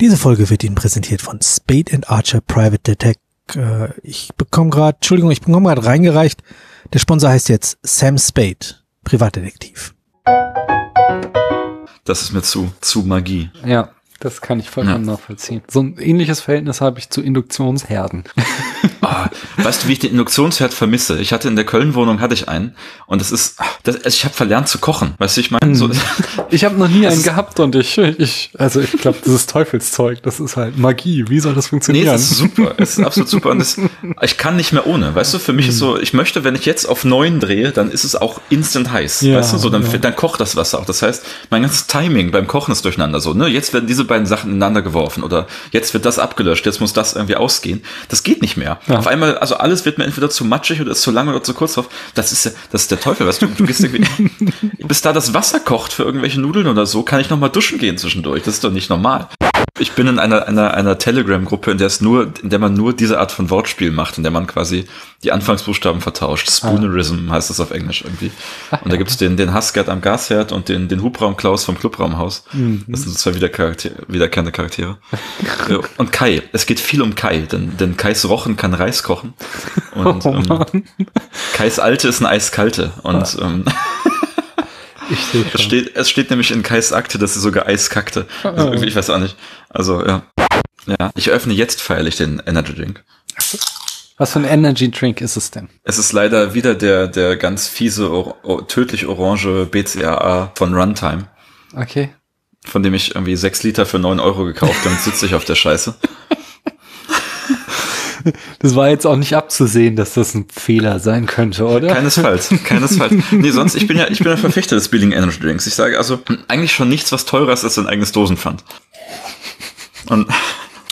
Diese Folge wird Ihnen präsentiert von Spade and Archer Private Detect. Äh, ich bekomme gerade, Entschuldigung, ich bekomme gerade reingereicht. Der Sponsor heißt jetzt Sam Spade, Privatdetektiv. Das ist mir zu, zu Magie. Ja, das kann ich vollkommen ja. nachvollziehen. So ein ähnliches Verhältnis habe ich zu Induktionsherden. Ah, weißt du, wie ich den Induktionsherd vermisse? Ich hatte in der Köln-Wohnung hatte ich einen und das ist, das, also ich habe verlernt zu kochen. Weißt du, ich meine, so, hm. ich habe noch nie einen gehabt und ich, ich also ich glaube, das ist Teufelszeug. Das ist halt Magie. Wie soll das funktionieren? Nee, es ist super. Es ist absolut super und das, ich kann nicht mehr ohne. Weißt du, für mich ist hm. so, ich möchte, wenn ich jetzt auf neun drehe, dann ist es auch instant heiß. Ja, weißt du, so dann, ja. dann kocht das Wasser auch. Das heißt, mein ganzes Timing beim Kochen ist durcheinander. So, ne, jetzt werden diese beiden Sachen ineinander geworfen oder jetzt wird das abgelöscht, jetzt muss das irgendwie ausgehen. Das geht nicht mehr. Ja. Auf einmal, also alles wird mir entweder zu matschig oder ist zu lang oder zu kurz drauf. Das ist, das ist der Teufel, weißt du, du gehst irgendwie, bis da das Wasser kocht für irgendwelche Nudeln oder so, kann ich noch mal duschen gehen zwischendurch. Das ist doch nicht normal. Ich bin in einer, einer, einer Telegram-Gruppe, in der es nur, in der man nur diese Art von Wortspiel macht, in der man quasi die Anfangsbuchstaben vertauscht. Spoonerism ah. heißt das auf Englisch irgendwie. Und da gibt's den, den Hassgerd am Gasherd und den, den Hubraum Klaus vom Clubraumhaus. Mhm. Das sind zwei Wiedercharakter wiederkehrende Charaktere. und Kai. Es geht viel um Kai, denn, denn Kais Rochen kann Reis kochen. Und oh, ähm, Kais Alte ist ein Eiskalte. Und ah. ähm, ich sehe es steht, es steht nämlich in Kais Akte, dass sie sogar Eis kackte. Also oh. ich weiß auch nicht. Also, ja. Ja, ich öffne jetzt feierlich den Energy Drink. Was für ein Energy Drink ist es denn? Es ist leider wieder der, der ganz fiese, or tödlich orange BCAA von Runtime. Okay. Von dem ich irgendwie sechs Liter für neun Euro gekauft habe und sitze ich auf der Scheiße. Das war jetzt auch nicht abzusehen, dass das ein Fehler sein könnte, oder? Keinesfalls, keinesfalls. Nee, sonst, ich bin ja, ich bin ein Verfechter des Billing Energy Drinks. Ich sage also, eigentlich schon nichts, was teurer ist als ein eigenes Dosenpfand. Und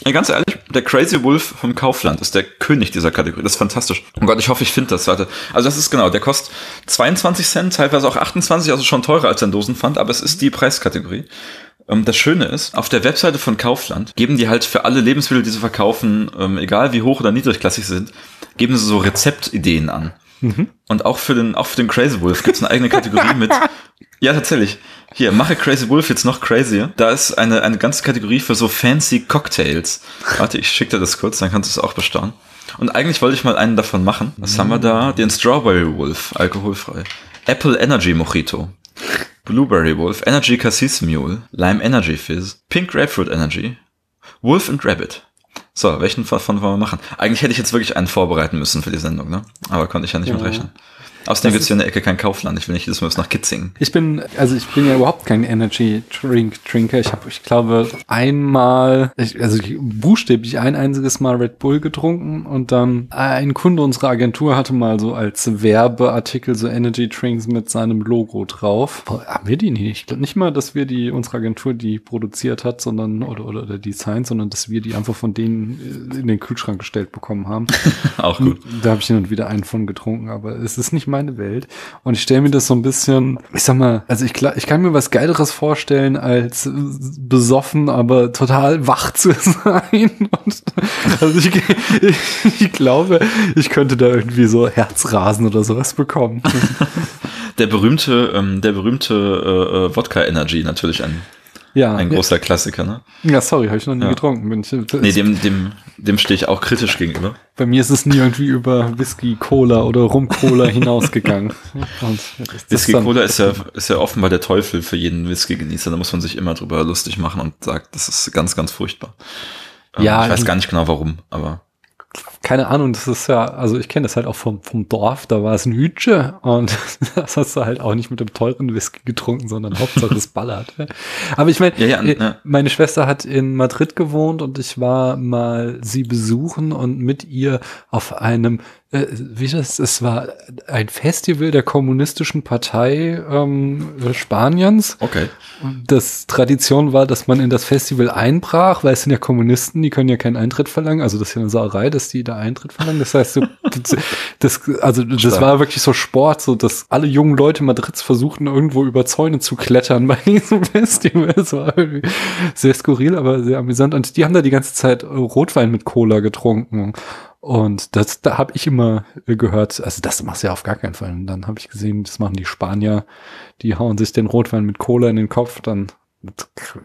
ja, ganz ehrlich, der Crazy Wolf vom Kaufland ist der König dieser Kategorie. Das ist fantastisch. Oh Gott, ich hoffe, ich finde das. Warte. Also das ist genau, der kostet 22 Cent, teilweise auch 28, also schon teurer als ein Dosenpfand, aber es ist die Preiskategorie. Ähm, das Schöne ist, auf der Webseite von Kaufland geben die halt für alle Lebensmittel, die sie verkaufen, ähm, egal wie hoch oder niedrigklassig sie sind, geben sie so Rezeptideen an. Mhm. Und auch für den, auch für den Crazy Wolf gibt es eine eigene Kategorie mit. Ja, tatsächlich. Hier, mache Crazy Wolf jetzt noch crazier. Da ist eine, eine ganze Kategorie für so fancy Cocktails. Warte, ich schicke dir das kurz, dann kannst du es auch bestaunen. Und eigentlich wollte ich mal einen davon machen. Was mhm. haben wir da? Den Strawberry Wolf, alkoholfrei. Apple Energy Mojito. Blueberry Wolf, Energy Cassis Mule, Lime Energy Fizz, Pink Grapefruit Energy, Wolf and Rabbit. So, welchen davon wollen wir machen? Eigentlich hätte ich jetzt wirklich einen vorbereiten müssen für die Sendung, ne? Aber konnte ich ja nicht ja. mit rechnen. Außerdem gibt es hier in der Ecke kein Kaufland. Ich will nicht jedes Mal nach Kitzingen. Ich bin, also ich bin ja überhaupt kein Energy Drink Trinker. Ich habe, ich glaube, einmal, ich, also ich, buchstäblich ein einziges Mal Red Bull getrunken und dann ein Kunde unserer Agentur hatte mal so als Werbeartikel so Energy Drinks mit seinem Logo drauf. Boah, haben wir die nicht? Ich glaube nicht mal, dass wir die, unsere Agentur die produziert hat, sondern, oder, oder, oder designt, sondern dass wir die einfach von denen in den Kühlschrank gestellt bekommen haben. Auch gut. Da habe ich hin und wieder einen von getrunken, aber es ist nicht mal meine Welt. Und ich stelle mir das so ein bisschen, ich sag mal, also ich, ich kann mir was Geileres vorstellen, als besoffen, aber total wach zu sein. Und, also ich, ich, ich glaube, ich könnte da irgendwie so Herzrasen oder sowas bekommen. der berühmte, ähm, der berühmte äh, äh Wodka Energy natürlich ein ja, ein großer. Klassiker, ne? Ja, sorry, habe ich noch nie ja. getrunken. Bin ich, nee, dem, dem, dem stehe ich auch kritisch gegenüber. Bei mir ist es nie irgendwie über Whisky, Cola oder Rum Cola hinausgegangen. Whisky Cola ist ja, ist ja offenbar der Teufel für jeden Whisky-Genießer. Da muss man sich immer drüber lustig machen und sagt, das ist ganz, ganz furchtbar. Ja. Ich weiß gar nicht genau warum, aber keine Ahnung, das ist ja, also ich kenne das halt auch vom, vom Dorf, da war es ein Hütsche und das hast du halt auch nicht mit dem teuren Whisky getrunken, sondern Hauptsache es ballert. Aber ich meine, ja, ja, äh, ja. meine Schwester hat in Madrid gewohnt und ich war mal sie besuchen und mit ihr auf einem äh, wie das, es war ein Festival der kommunistischen Partei ähm, Spaniens. Okay. Das Tradition war, dass man in das Festival einbrach, weil es sind ja Kommunisten, die können ja keinen Eintritt verlangen. Also das ist ja eine Sauerei, dass die da Eintritt verlangen. Das heißt, du, das, also das Stark. war wirklich so Sport, so dass alle jungen Leute Madrids versuchten, irgendwo über Zäune zu klettern bei diesem Festival. Das war irgendwie sehr skurril, aber sehr amüsant. Und die haben da die ganze Zeit Rotwein mit Cola getrunken. Und das, da habe ich immer gehört, also das machst du ja auf gar keinen Fall. Und dann habe ich gesehen, das machen die Spanier, die hauen sich den Rotwein mit Cola in den Kopf, dann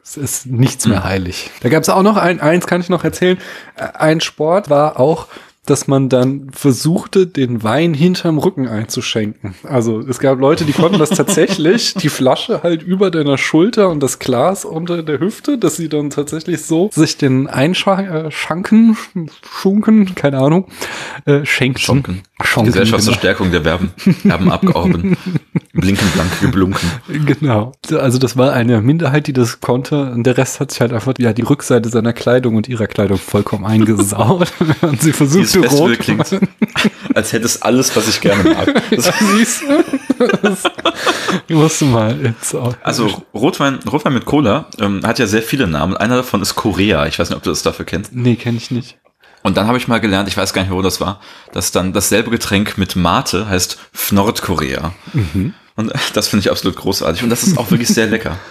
es ist nichts mehr heilig. Da gab es auch noch ein, eins kann ich noch erzählen. Äh, Ein Sport war auch, dass man dann versuchte, den Wein hinterm Rücken einzuschenken. Also es gab Leute, die konnten das tatsächlich, die Flasche halt über deiner Schulter und das Glas unter der Hüfte, dass sie dann tatsächlich so sich den einschanken, schunken, keine Ahnung, äh, schenken. Schonken. Schonken, Gesellschaft zur genau. Stärkung der Verben. Verben abgehoben. Blinken, blank, geblunken. Genau. Also das war eine Minderheit, die das konnte. Und der Rest hat sich halt einfach ja, die Rückseite seiner Kleidung und ihrer Kleidung vollkommen eingesaut. und sie Versuchte Festival rot. klingt, als hätte es alles, was ich gerne mag. Das, Siehst du? Das musst du mal ins also Rotwein, Rotwein mit Cola ähm, hat ja sehr viele Namen. Einer davon ist Korea. Ich weiß nicht, ob du das dafür kennst. Nee, kenne ich nicht. Und dann habe ich mal gelernt, ich weiß gar nicht wo das war, dass dann dasselbe Getränk mit Mate heißt Nordkorea. Und das finde ich absolut großartig. Und das ist auch wirklich sehr lecker.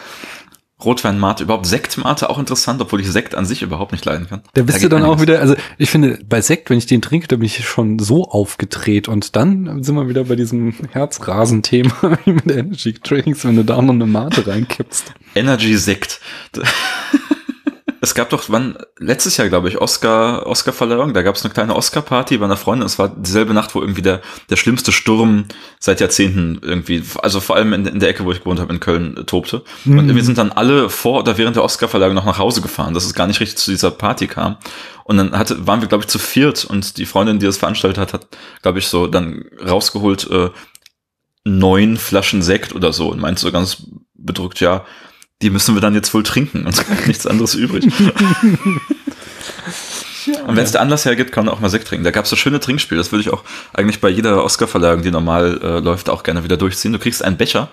Rotwein Mate, überhaupt Sekt Mate auch interessant, obwohl ich Sekt an sich überhaupt nicht leiden kann. Da bist du geht dann auch wieder, also ich finde, bei Sekt, wenn ich den trinke, da bin ich schon so aufgedreht und dann sind wir wieder bei diesem Herzrasen-Thema wie mit Energy Drinks, wenn du da noch eine Mate reinkippst. Energy Sekt. Es gab doch, wann, letztes Jahr, glaube ich, Oscar, Oscar-Verleihung, da gab es eine kleine Oscar-Party bei einer Freundin. Es war dieselbe Nacht, wo irgendwie der, der schlimmste Sturm seit Jahrzehnten irgendwie, also vor allem in, in der Ecke, wo ich gewohnt habe, in Köln, äh, tobte. Und wir sind dann alle vor oder während der Oscar-Verleihung noch nach Hause gefahren, dass es gar nicht richtig zu dieser Party kam. Und dann hatte, waren wir, glaube ich, zu viert und die Freundin, die das veranstaltet hat, hat, glaube ich, so dann rausgeholt, äh, neun Flaschen Sekt oder so und meinte so ganz bedrückt, ja, die müssen wir dann jetzt wohl trinken, uns bleibt nichts anderes übrig. Und wenn es der Anlass hergibt, kann man auch mal Sekt trinken. Da gab es so schöne Trinkspiele, das würde ich auch eigentlich bei jeder Oscar-Verleihung, die normal äh, läuft, auch gerne wieder durchziehen. Du kriegst einen Becher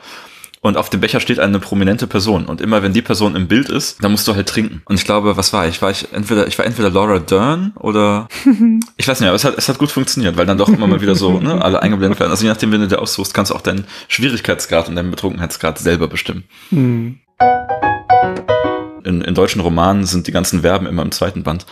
und auf dem Becher steht eine prominente Person und immer wenn die Person im Bild ist, dann musst du halt trinken. Und ich glaube, was war ich? War ich entweder ich war entweder Laura Dern oder ich weiß nicht, aber es hat es hat gut funktioniert, weil dann doch immer mal wieder so ne, alle eingeblendet werden. Also je nachdem, wenn du dir aussuchst, kannst du auch deinen Schwierigkeitsgrad und deinen Betrunkenheitsgrad selber bestimmen. Hm. In, in deutschen Romanen sind die ganzen Verben immer im zweiten Band.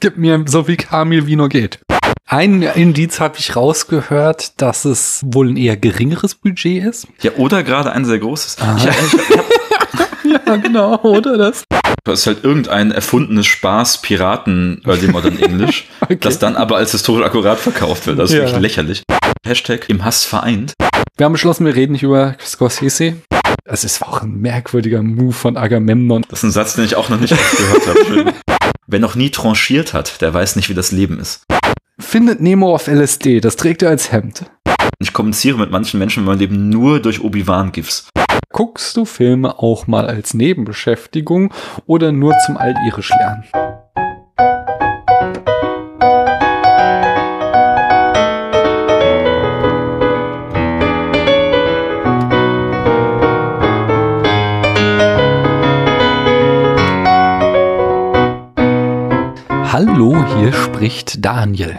Gib mir so wie Kamil wie nur geht. Ein Indiz habe ich rausgehört, dass es wohl ein eher geringeres Budget ist. Ja, oder gerade ein sehr großes. Aha. Ich, ich, Ja, genau, oder das? Das ist halt irgendein erfundenes Spaß-Piraten Early Modern English, Okay. das dann aber als historisch akkurat verkauft wird. Das ist Ja. wirklich lächerlich. Hashtag im Hass vereint. Wir haben beschlossen, wir reden nicht über Scorsese. Es ist auch ein merkwürdiger Move von Agamemnon. Das ist ein Satz, den ich auch noch nicht oft gehört habe. Wer noch nie tranchiert hat, der weiß nicht, wie das Leben ist. Findet Nemo auf LSD, das trägt er als Hemd. Ich kommuniziere mit manchen Menschen in meinem Leben nur durch Obi-Wan-GIFs. Guckst du Filme auch mal als Nebenbeschäftigung oder nur zum Altirisch lernen? Hallo, hier spricht Daniel.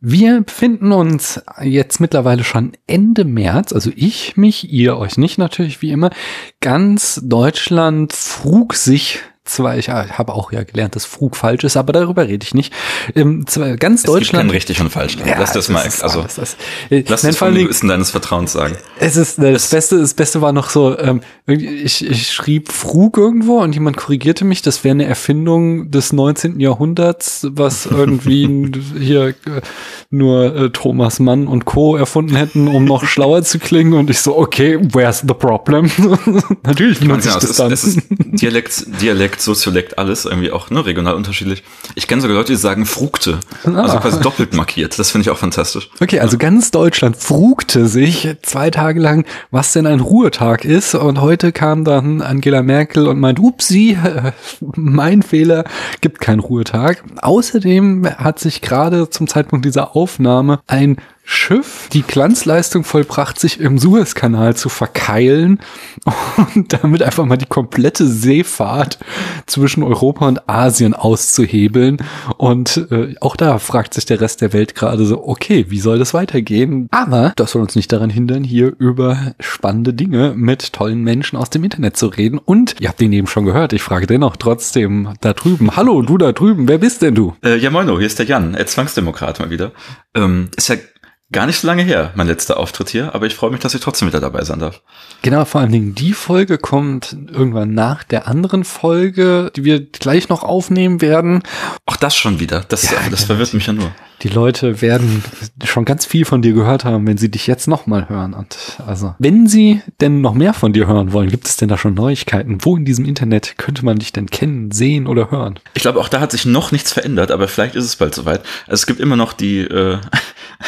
Wir befinden uns jetzt mittlerweile schon Ende März, also ich mich, ihr euch nicht natürlich wie immer. Ganz Deutschland frug sich, zwar ich äh, habe auch ja gelernt, dass Frug falsch ist, aber darüber rede ich nicht. Zwar ganz Es gibt kein Deutschland. richtig und falsch. Ja, lass das mal, ist also das. Lass das vor allen vom Dingen- Wissen deines Vertrauens sagen. es ist äh, das Beste. Das Beste war noch so, ähm, ich, ich schrieb Frug irgendwo und jemand korrigierte mich. Das wäre eine Erfindung des 19. Jahrhunderts, was irgendwie hier äh, nur äh, Thomas Mann und Co. erfunden hätten, um noch schlauer zu klingen. Und ich so, okay, where's the problem? Natürlich benutze ich das es, dann. es ist Dialekt, Dialekt, Soziolekt, alles irgendwie auch ne, regional unterschiedlich. Ich kenne sogar Leute, die sagen Frukte, also Ah. quasi doppelt markiert. Das finde ich auch fantastisch. Okay, also ganz Deutschland frugte sich zwei Tage lang, was denn ein Ruhetag ist. Und heute kam dann Angela Merkel und meint, upsi, äh, mein Fehler, gibt keinen Ruhetag. Außerdem hat sich gerade zum Zeitpunkt dieser Aufnahme ein Schiff die Glanzleistung vollbracht, sich im Suezkanal zu verkeilen und damit einfach mal die komplette Seefahrt zwischen Europa und Asien auszuhebeln. Und äh, auch da fragt sich der Rest der Welt gerade so, okay, wie soll das weitergehen? Aber das soll uns nicht daran hindern, hier über spannende Dinge mit tollen Menschen aus dem Internet zu reden. Und ihr habt ihn eben schon gehört, ich frage dennoch trotzdem da drüben, hallo, du da drüben, wer bist denn du? Äh, ja, moino, hier ist der Jan, äh, Zwangsdemokrat mal wieder. Ähm, ist ja gar nicht so lange her, mein letzter Auftritt hier, aber ich freue mich, dass ich trotzdem wieder dabei sein darf. Genau, vor allen Dingen die Folge kommt irgendwann nach der anderen Folge, die wir gleich noch aufnehmen werden. Auch das schon wieder. Das, ja, das verwirrt mich ja nur. Die Leute werden schon ganz viel von dir gehört haben, wenn sie dich jetzt nochmal hören. Und also, wenn sie denn noch mehr von dir hören wollen, gibt es denn da schon Neuigkeiten? Wo in diesem Internet könnte man dich denn kennen, sehen oder hören? Ich glaube, auch da hat sich noch nichts verändert, aber vielleicht ist es bald soweit. Also es gibt immer noch die, äh,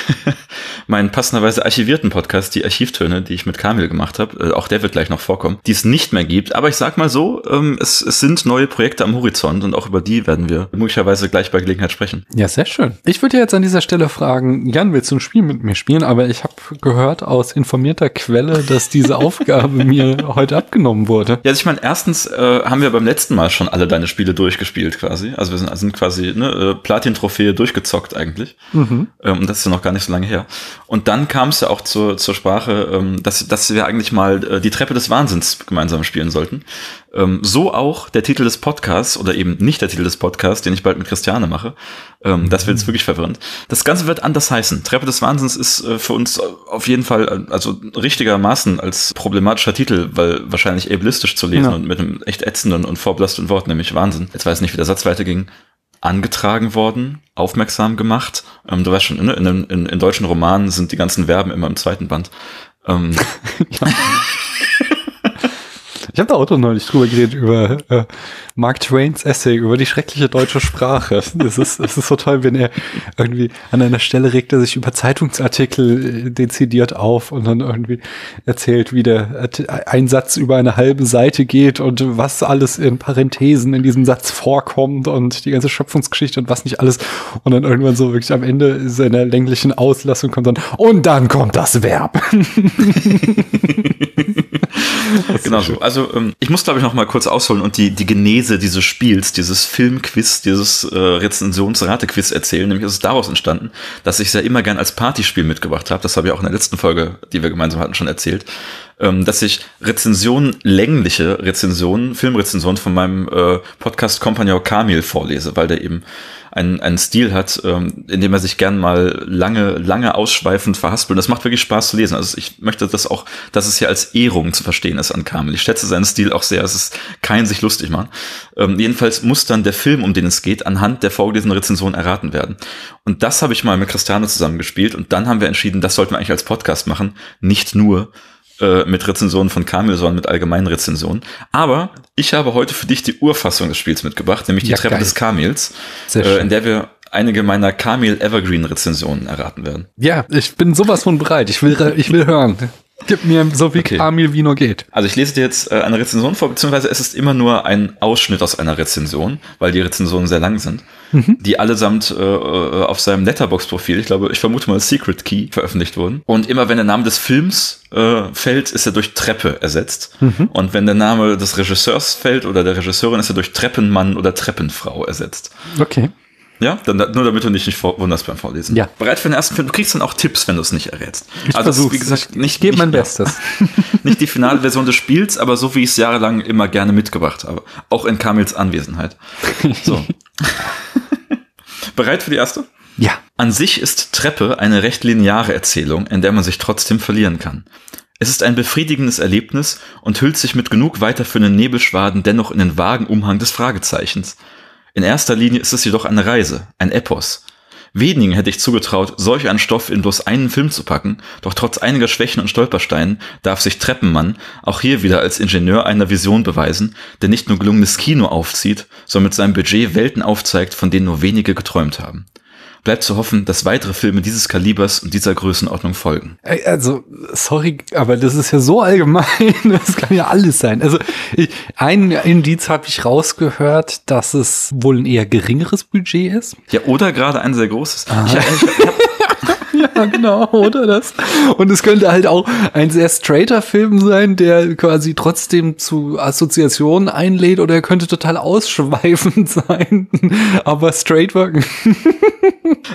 meinen passenderweise archivierten Podcast, die Archivtöne, die ich mit Kamil gemacht habe. Äh, auch der wird gleich noch vorkommen, die es nicht mehr gibt. Aber ich sag mal so, ähm, es, es sind neue Projekte am Horizont und auch über die werden wir möglicherweise gleich bei Gelegenheit sprechen. Ja, sehr schön. Ich würde jetzt an dieser Stelle fragen, Jan, willst du ein Spiel mit mir spielen? Aber ich habe gehört aus informierter Quelle, dass diese Aufgabe mir heute abgenommen wurde. Ja, also ich meine, erstens äh, haben wir beim letzten Mal schon alle deine Spiele durchgespielt quasi. Also wir sind, also sind quasi ne, äh, Platin-Trophäe durchgezockt eigentlich. Mhm. Ähm, und das ist ja noch gar nicht so lange her. Und dann kam es ja auch zur, zur Sprache, ähm, dass, dass wir eigentlich mal äh, die Treppe des Wahnsinns gemeinsam spielen sollten. Ähm, so auch der Titel des Podcasts oder eben nicht der Titel des Podcasts, den ich bald mit Christiane mache. Ähm, das wird jetzt wirklich verwirrend. Das Ganze wird anders heißen. Treppe des Wahnsinns ist äh, für uns auf jeden Fall, äh, also richtigermaßen als problematischer Titel, weil wahrscheinlich ableistisch zu lesen ja. und mit einem echt ätzenden und vorbelastenden Wort, nämlich Wahnsinn. Jetzt weiß ich nicht, wie der Satz weiterging angetragen worden, aufmerksam gemacht. Ähm, du weißt schon, in, in, in, in deutschen Romanen sind die ganzen Verben immer im zweiten Band. Ähm, Ich habe da auch neulich drüber geredet, über äh, Mark Twains Essay, über die schreckliche deutsche Sprache. Es ist, es ist so toll, wenn er irgendwie an einer Stelle regt er sich über Zeitungsartikel äh, dezidiert auf und dann irgendwie erzählt, wie der ein Satz über eine halbe Seite geht und was alles in Parenthesen in diesem Satz vorkommt und die ganze Schöpfungsgeschichte und was nicht alles. Und dann irgendwann so wirklich am Ende seiner länglichen Auslassung kommt dann, und dann kommt das Verb. genau so. Also ähm, ich muss, glaube ich, noch mal kurz ausholen und die, die Genese dieses Spiels, dieses Filmquiz, dieses äh, Rezensionsratequiz erzählen. Nämlich ist es daraus entstanden, dass ich es ja immer gern als Partyspiel mitgebracht habe. Das habe ich auch in der letzten Folge, die wir gemeinsam hatten, schon erzählt. Ähm, dass ich Rezensionen, längliche Rezensionen, Filmrezensionen von meinem äh, Podcast-Kompagnon Kamil vorlese, weil der eben einen, einen Stil hat, ähm, in dem er sich gern mal lange, lange ausschweifend verhaspelt. Das macht wirklich Spaß zu lesen. Also ich möchte das auch, dass es hier als Ehrung zu verstehen ist an Kamel. Ich schätze seinen Stil auch sehr. Es ist kein sich lustig machen. Ähm, jedenfalls muss dann der Film, um den es geht, anhand der vorgelesenen Rezension erraten werden. Und das habe ich mal mit Christiane zusammengespielt und dann haben wir entschieden, das sollten wir eigentlich als Podcast machen. Nicht nur äh, mit Rezensionen von Kamil, sondern mit allgemeinen Rezensionen. Aber ich habe heute für dich die Urfassung des Spiels mitgebracht, nämlich die ja, Treppe geil. des Kamils, äh, in der wir einige meiner Kamil Evergreen Rezensionen erraten werden. Ja, ich bin sowas von bereit. Ich will, ich will hören. Gib mir so viel okay. Kamil wie nur geht. Also ich lese dir jetzt äh, eine Rezension vor, beziehungsweise es ist immer nur ein Ausschnitt aus einer Rezension, weil die Rezensionen sehr lang sind, mhm. die allesamt äh, äh auf seinem Letterbox-Profil, ich glaube, ich vermute mal Secret Key, veröffentlicht wurden. Und immer wenn der Name des Films äh, fällt, ist er durch Treppe ersetzt. Mhm. Und wenn der Name des Regisseurs fällt oder der Regisseurin, ist er durch Treppenmann oder Treppenfrau ersetzt. Okay. Ja, dann, nur damit du dich nicht wunderst beim Vorlesen. Ja. Bereit für den ersten Film. Du kriegst dann auch Tipps, wenn du es nicht errätst. Ich also, versuch's. wie gesagt, nicht, ich gebe mein Bestes. nicht die finale Version des Spiels, aber so wie ich es jahrelang immer gerne mitgebracht habe. Auch in Kamils Anwesenheit. So. Bereit für die erste? Ja. An sich ist Treppe eine recht lineare Erzählung, in der man sich trotzdem verlieren kann. Es ist ein befriedigendes Erlebnis und hüllt sich mit genug weiterführenden Nebelschwaden dennoch in den vagen Umhang des Fragezeichens. In erster Linie ist es jedoch eine Reise, ein Epos. Wenigen hätte ich zugetraut, solch einen Stoff in bloß einen Film zu packen, doch trotz einiger Schwächen und Stolpersteinen darf sich Treppenmann auch hier wieder als Ingenieur einer Vision beweisen, der nicht nur gelungenes Kino aufzieht, sondern mit seinem Budget Welten aufzeigt, von denen nur wenige geträumt haben bleibt zu hoffen, dass weitere Filme dieses Kalibers und dieser Größenordnung folgen. Also, sorry, aber das ist ja so allgemein, das kann ja alles sein. Also, ich, ein Indiz habe ich rausgehört, dass es wohl ein eher geringeres Budget ist. Ja, oder gerade ein sehr großes. Ich, ich, ich hab, ja, genau, oder das? Und es könnte halt auch ein sehr straighter Film sein, der quasi trotzdem zu Assoziationen einlädt, oder er könnte total ausschweifend sein, aber straight wirken.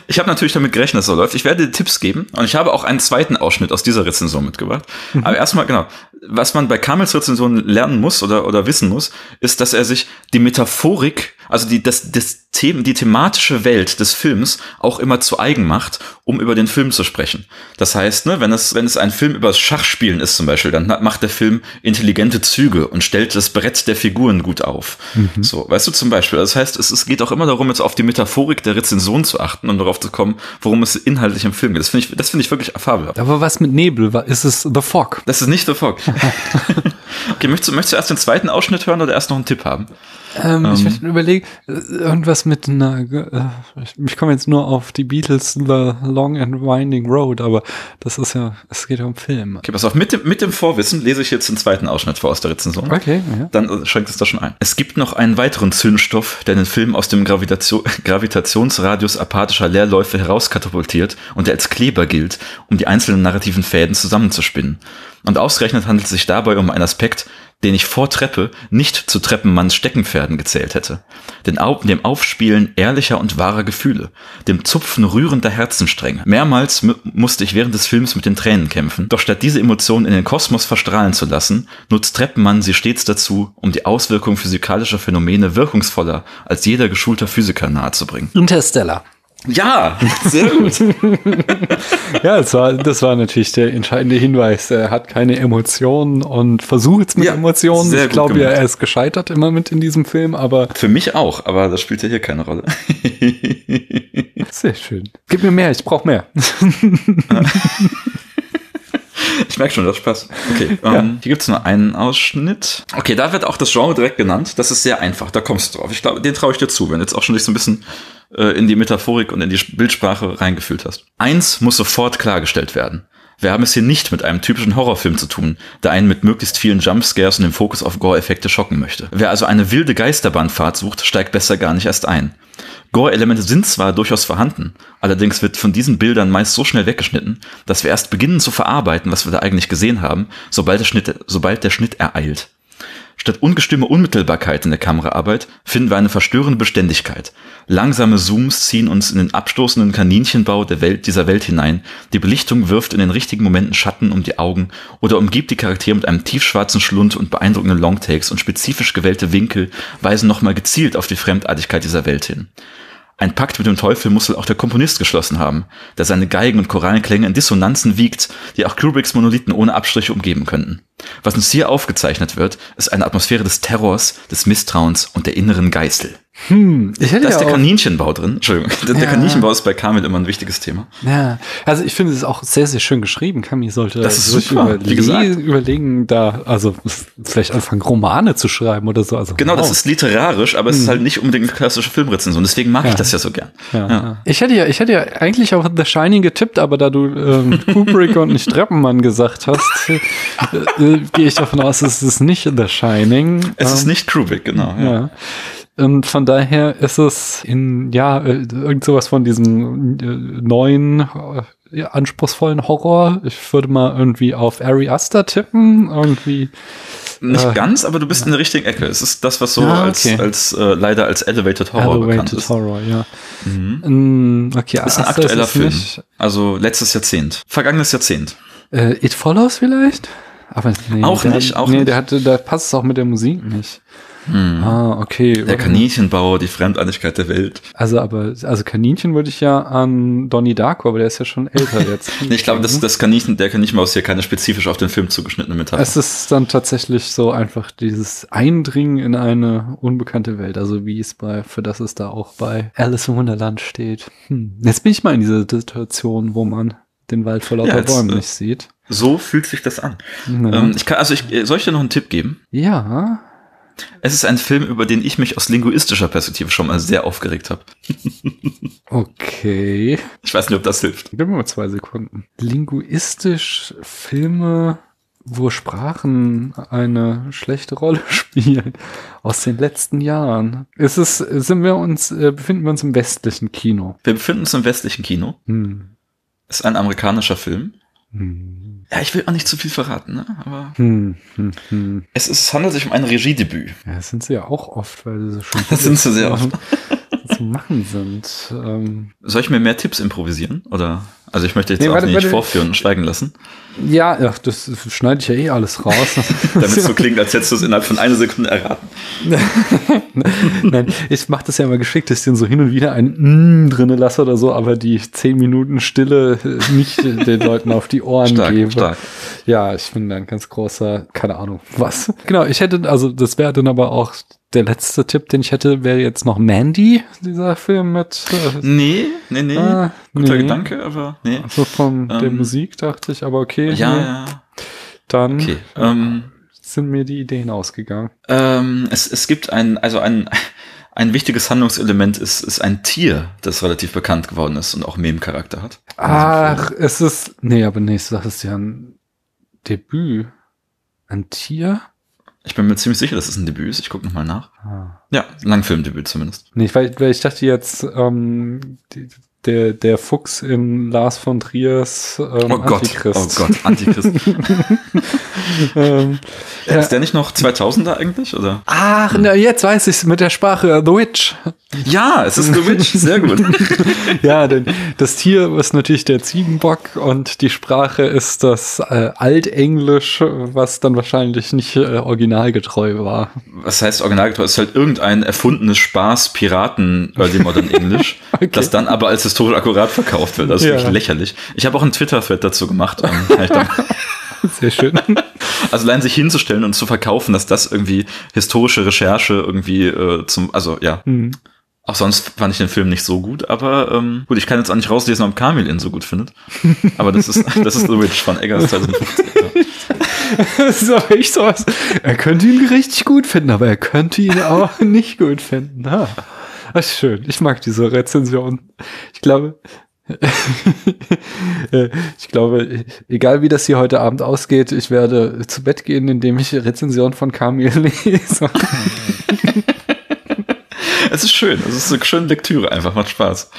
Ich habe natürlich damit gerechnet, dass so läuft. Ich werde dir Tipps geben und ich habe auch einen zweiten Ausschnitt aus dieser Rezension mitgebracht. Mhm. Aber erstmal, genau, was man bei Kamels Rezension lernen muss oder, oder wissen muss, ist, dass er sich die Metaphorik also die, das, das Themen, die thematische Welt des Films auch immer zu eigen macht, um über den Film zu sprechen. Das heißt, ne, wenn es, wenn es ein Film über das Schachspielen ist zum Beispiel, dann macht der Film intelligente Züge und stellt das Brett der Figuren gut auf. Mhm. So, weißt du zum Beispiel. Das heißt, es, es geht auch immer darum, jetzt auf die Metaphorik der Rezension zu achten und darauf zu kommen, worum es inhaltlich im Film geht. Das finde ich, das finde ich wirklich fabelhaft. Aber was mit Nebel? Ist es The Fog? Das ist nicht The Fog. okay, möchtest, möchtest du erst den zweiten Ausschnitt hören oder erst noch einen Tipp haben? Ähm, ähm, ich werde überlegen, äh, irgendwas mit einer, äh, ich komme jetzt nur auf die Beatles The Long and Winding Road, aber das ist ja, es geht ja um Film. Okay, pass auf, mit dem, mit dem Vorwissen lese ich jetzt den zweiten Ausschnitt vor aus der Rezension. Okay, ja. Dann äh, schränkt es das schon ein. Es gibt noch einen weiteren Zündstoff, der den Film aus dem Gravitation, Gravitationsradius apathischer Leerläufe herauskatapultiert und der als Kleber gilt, um die einzelnen narrativen Fäden zusammenzuspinnen. Und ausgerechnet handelt es sich dabei um einen Aspekt, den ich vor Treppe nicht zu Treppenmanns Steckenpferden gezählt hätte. Au dem Aufspielen ehrlicher und wahrer Gefühle, dem Zupfen rührender Herzenstränge. Mehrmals musste ich während des Films mit den Tränen kämpfen, doch statt diese Emotionen in den Kosmos verstrahlen zu lassen, nutzt Treppenmann sie stets dazu, um die Auswirkung physikalischer Phänomene wirkungsvoller als jeder geschulter Physiker nahezubringen. Interstellar. Ja, sehr gut. ja, das war, das war natürlich der entscheidende Hinweis. Er hat keine Emotionen und versucht es mit ja, Emotionen. Ich glaube ja, er ist gescheitert immer mit in diesem Film, aber. Für mich auch, aber das spielt ja hier keine Rolle. sehr schön. Gib mir mehr, ich brauche mehr. Ich merke schon, das Spaß. Okay, ja. ähm, hier gibt's nur einen Ausschnitt. Okay, da wird auch das Genre direkt genannt. Das ist sehr einfach, da kommst du drauf. Ich glaube, den traue ich dir zu, wenn du jetzt auch schon dich so ein bisschen äh, in die Metaphorik und in die Bildsprache reingefühlt hast. Eins muss sofort klargestellt werden. Wir haben es hier nicht mit einem typischen Horrorfilm zu tun, der einen mit möglichst vielen Jumpscares und dem Fokus auf Gore-Effekte schocken möchte. Wer also eine wilde Geisterbahnfahrt sucht, steigt besser gar nicht erst ein. Gore-Elemente sind zwar durchaus vorhanden, allerdings wird von diesen Bildern meist so schnell weggeschnitten, dass wir erst beginnen zu verarbeiten, was wir da eigentlich gesehen haben, sobald der Schnitt, sobald der Schnitt ereilt. Statt ungestüme Unmittelbarkeit in der Kameraarbeit finden wir eine verstörende Beständigkeit. Langsame Zooms ziehen uns in den abstoßenden Kaninchenbau der Welt dieser Welt hinein. Die Belichtung wirft in den richtigen Momenten Schatten um die Augen oder umgibt die Charaktere mit einem tiefschwarzen Schlund und beeindruckenden Longtakes und spezifisch gewählte Winkel weisen nochmal gezielt auf die Fremdartigkeit dieser Welt hin. Ein Pakt mit dem Teufel muss wohl auch der Komponist geschlossen haben, der seine Geigen und Korallenklänge in Dissonanzen wiegt, die auch Kubricks Monolithen ohne Abstriche umgeben könnten. Was uns hier aufgezeichnet wird, ist eine Atmosphäre des Terrors, des Misstrauens und der inneren Geißel. Hm, ich hätte da ist ja der Kaninchenbau drin. Entschuldigung. Der, ja. der Kaninchenbau ist bei Kamil immer ein wichtiges Thema. Ja, also ich finde es auch sehr, sehr schön geschrieben. Kamil sollte das ist super, überle überlegen, da, also vielleicht anfangen, Romane zu schreiben oder so. Also, genau, wow. das ist literarisch, aber es hm. ist halt nicht unbedingt eine klassische Filmrezension. Deswegen mag ja. ich das ja so gern. Ja. Ich hätte ja, ich hätte ja eigentlich auch The Shining getippt, aber da du ähm, Kubrick und nicht Treppenmann gesagt hast, äh, äh, gehe ich davon aus, es ist nicht The Shining. Es ähm, ist nicht Kubrick, genau. ja. Und von daher ist es in, ja, äh, irgend sowas von diesem äh, neuen, äh, anspruchsvollen Horror. Ich würde mal irgendwie auf Ari Aster tippen, irgendwie. Nicht äh, ganz, aber du bist in der richtigen Ecke. Es ist das, was so ja, okay. als, als äh, leider als Elevated Horror Elevated bekannt ist. Horror, ja. Mhm. Okay, ist ein aktueller ist Film. Nicht. Also letztes Jahrzehnt. Vergangenes Jahrzehnt. Äh, It Follows vielleicht? Aber nee, auch nicht, auch nee, nicht. Der hatte, da passt es auch mit der Musik nicht. Hm. Ah, okay. Der Kaninchenbau, die Fremdartigkeit der Welt. Also, aber, also Kaninchen würde ich ja an Donnie Darko, aber der ist ja schon älter jetzt. ich glaube, das, das Kaninchen, der Kaninchenbau ist hier keine spezifisch auf den Film zugeschnittene Metapher. Es ist dann tatsächlich so einfach dieses Eindringen in eine unbekannte Welt, also wie es bei, für das es da auch bei Alice im Wunderland steht. Hm. Jetzt bin ich mal in dieser Situation, wo man den Wald vor lauter ja, Bäumen äh, nicht sieht. So fühlt sich das an. Ähm, ich kann, also ich, soll ich dir noch einen Tipp geben? Ja. Es ist ein Film, über den ich mich aus linguistischer Perspektive schon mal sehr aufgeregt habe. okay. Ich weiß nicht, ob das hilft. Gib mir mal zwei Sekunden. Linguistisch Filme, wo Sprachen eine schlechte Rolle spielen aus den letzten Jahren. Ist es, sind wir uns, äh, befinden wir uns im westlichen Kino? Wir befinden uns im westlichen Kino. Hm. Ist ein amerikanischer Film. Hm. Ja, ich will auch nicht zu viel verraten, ne? aber hm, hm, hm. Es, ist, es handelt sich um ein Regiedebüt. Ja, das sind sie ja auch oft, weil sie so schon das sind sie sehr oft. zu machen sind. Ähm. Soll ich mir mehr Tipps improvisieren? Oder Also ich möchte jetzt Nee, auch warte, nicht warte. vorführen und schweigen lassen, Ja, ach, das schneide ich ja eh alles raus. damit es so klingt, als hättest du es innerhalb von einer Sekunde erraten. Nein, ich mache das ja immer geschickt, dass ich dann so hin und wieder ein mm drinne lasse oder so, aber die zehn Minuten Stille äh, nicht den Leuten auf die Ohren Stark, gebe. stark. Ja, ich bin da ein ganz großer, keine Ahnung, was. Genau, ich hätte, also das wäre dann aber auch der letzte Tipp, den ich hätte, wäre jetzt noch Mandy, dieser Film mit äh, Nee, nee, nee. Ah, Guter nee. Gedanke, aber nee. so von der Ähm, Musik, dachte ich, aber okay. Ja, nee, ja. Dann Okay. Ähm, sind mir die Ideen ausgegangen. ähm, es, es gibt ein, also ein, ein wichtiges Handlungselement ist, ist ein Tier, das relativ bekannt geworden ist und auch Meme-Charakter hat. Ach, es ist, nee, aber nee, das ist ja ein Debüt. Ein Tier? Ich bin mir ziemlich sicher, dass es ein Debüt ist. Ich gucke nochmal nach. Ah. Ja, Langfilmdebüt zumindest. Nee, weil, weil ich dachte jetzt, ähm, die, der, der Fuchs in Lars von Triers ähm, Oh Gott, Antichrist. oh Gott, Antichrist. ähm, ja. Ist der nicht noch 2000er eigentlich, oder? Ach, na, jetzt weiß ich's mit der Sprache The Witch. Ja, es ist The Witch, sehr gut. ja, denn das Tier ist natürlich der Ziegenbock und die Sprache ist das äh, Altenglisch, was dann wahrscheinlich nicht äh, originalgetreu war. Was heißt originalgetreu? Es ist halt irgendein erfundenes Spaß-Piraten Early Modern English, Okay. das dann aber als historisch akkurat verkauft wird. Das ist Ja. wirklich lächerlich. Ich habe auch einen Twitter-Thread dazu gemacht. Ähm, Sehr schön. also allein sich hinzustellen und zu verkaufen, dass das irgendwie historische Recherche irgendwie äh, zum, also ja. Hm. Auch sonst fand ich den Film nicht so gut, aber ähm, gut, ich kann jetzt auch nicht rauslesen, ob Kamil ihn so gut findet. Aber das ist, das ist The Witch von Eggers 2015. Ja. Das ist aber echt sowas. Er könnte ihn richtig gut finden, aber er könnte ihn auch nicht gut finden. Ah, ist schön. Ich mag diese Rezension. Ich glaube, äh, ich glaube, egal wie das hier heute Abend ausgeht, ich werde zu Bett gehen, indem ich Rezension von Kamil lese. Es ist schön, es ist eine schöne Lektüre einfach, macht Spaß.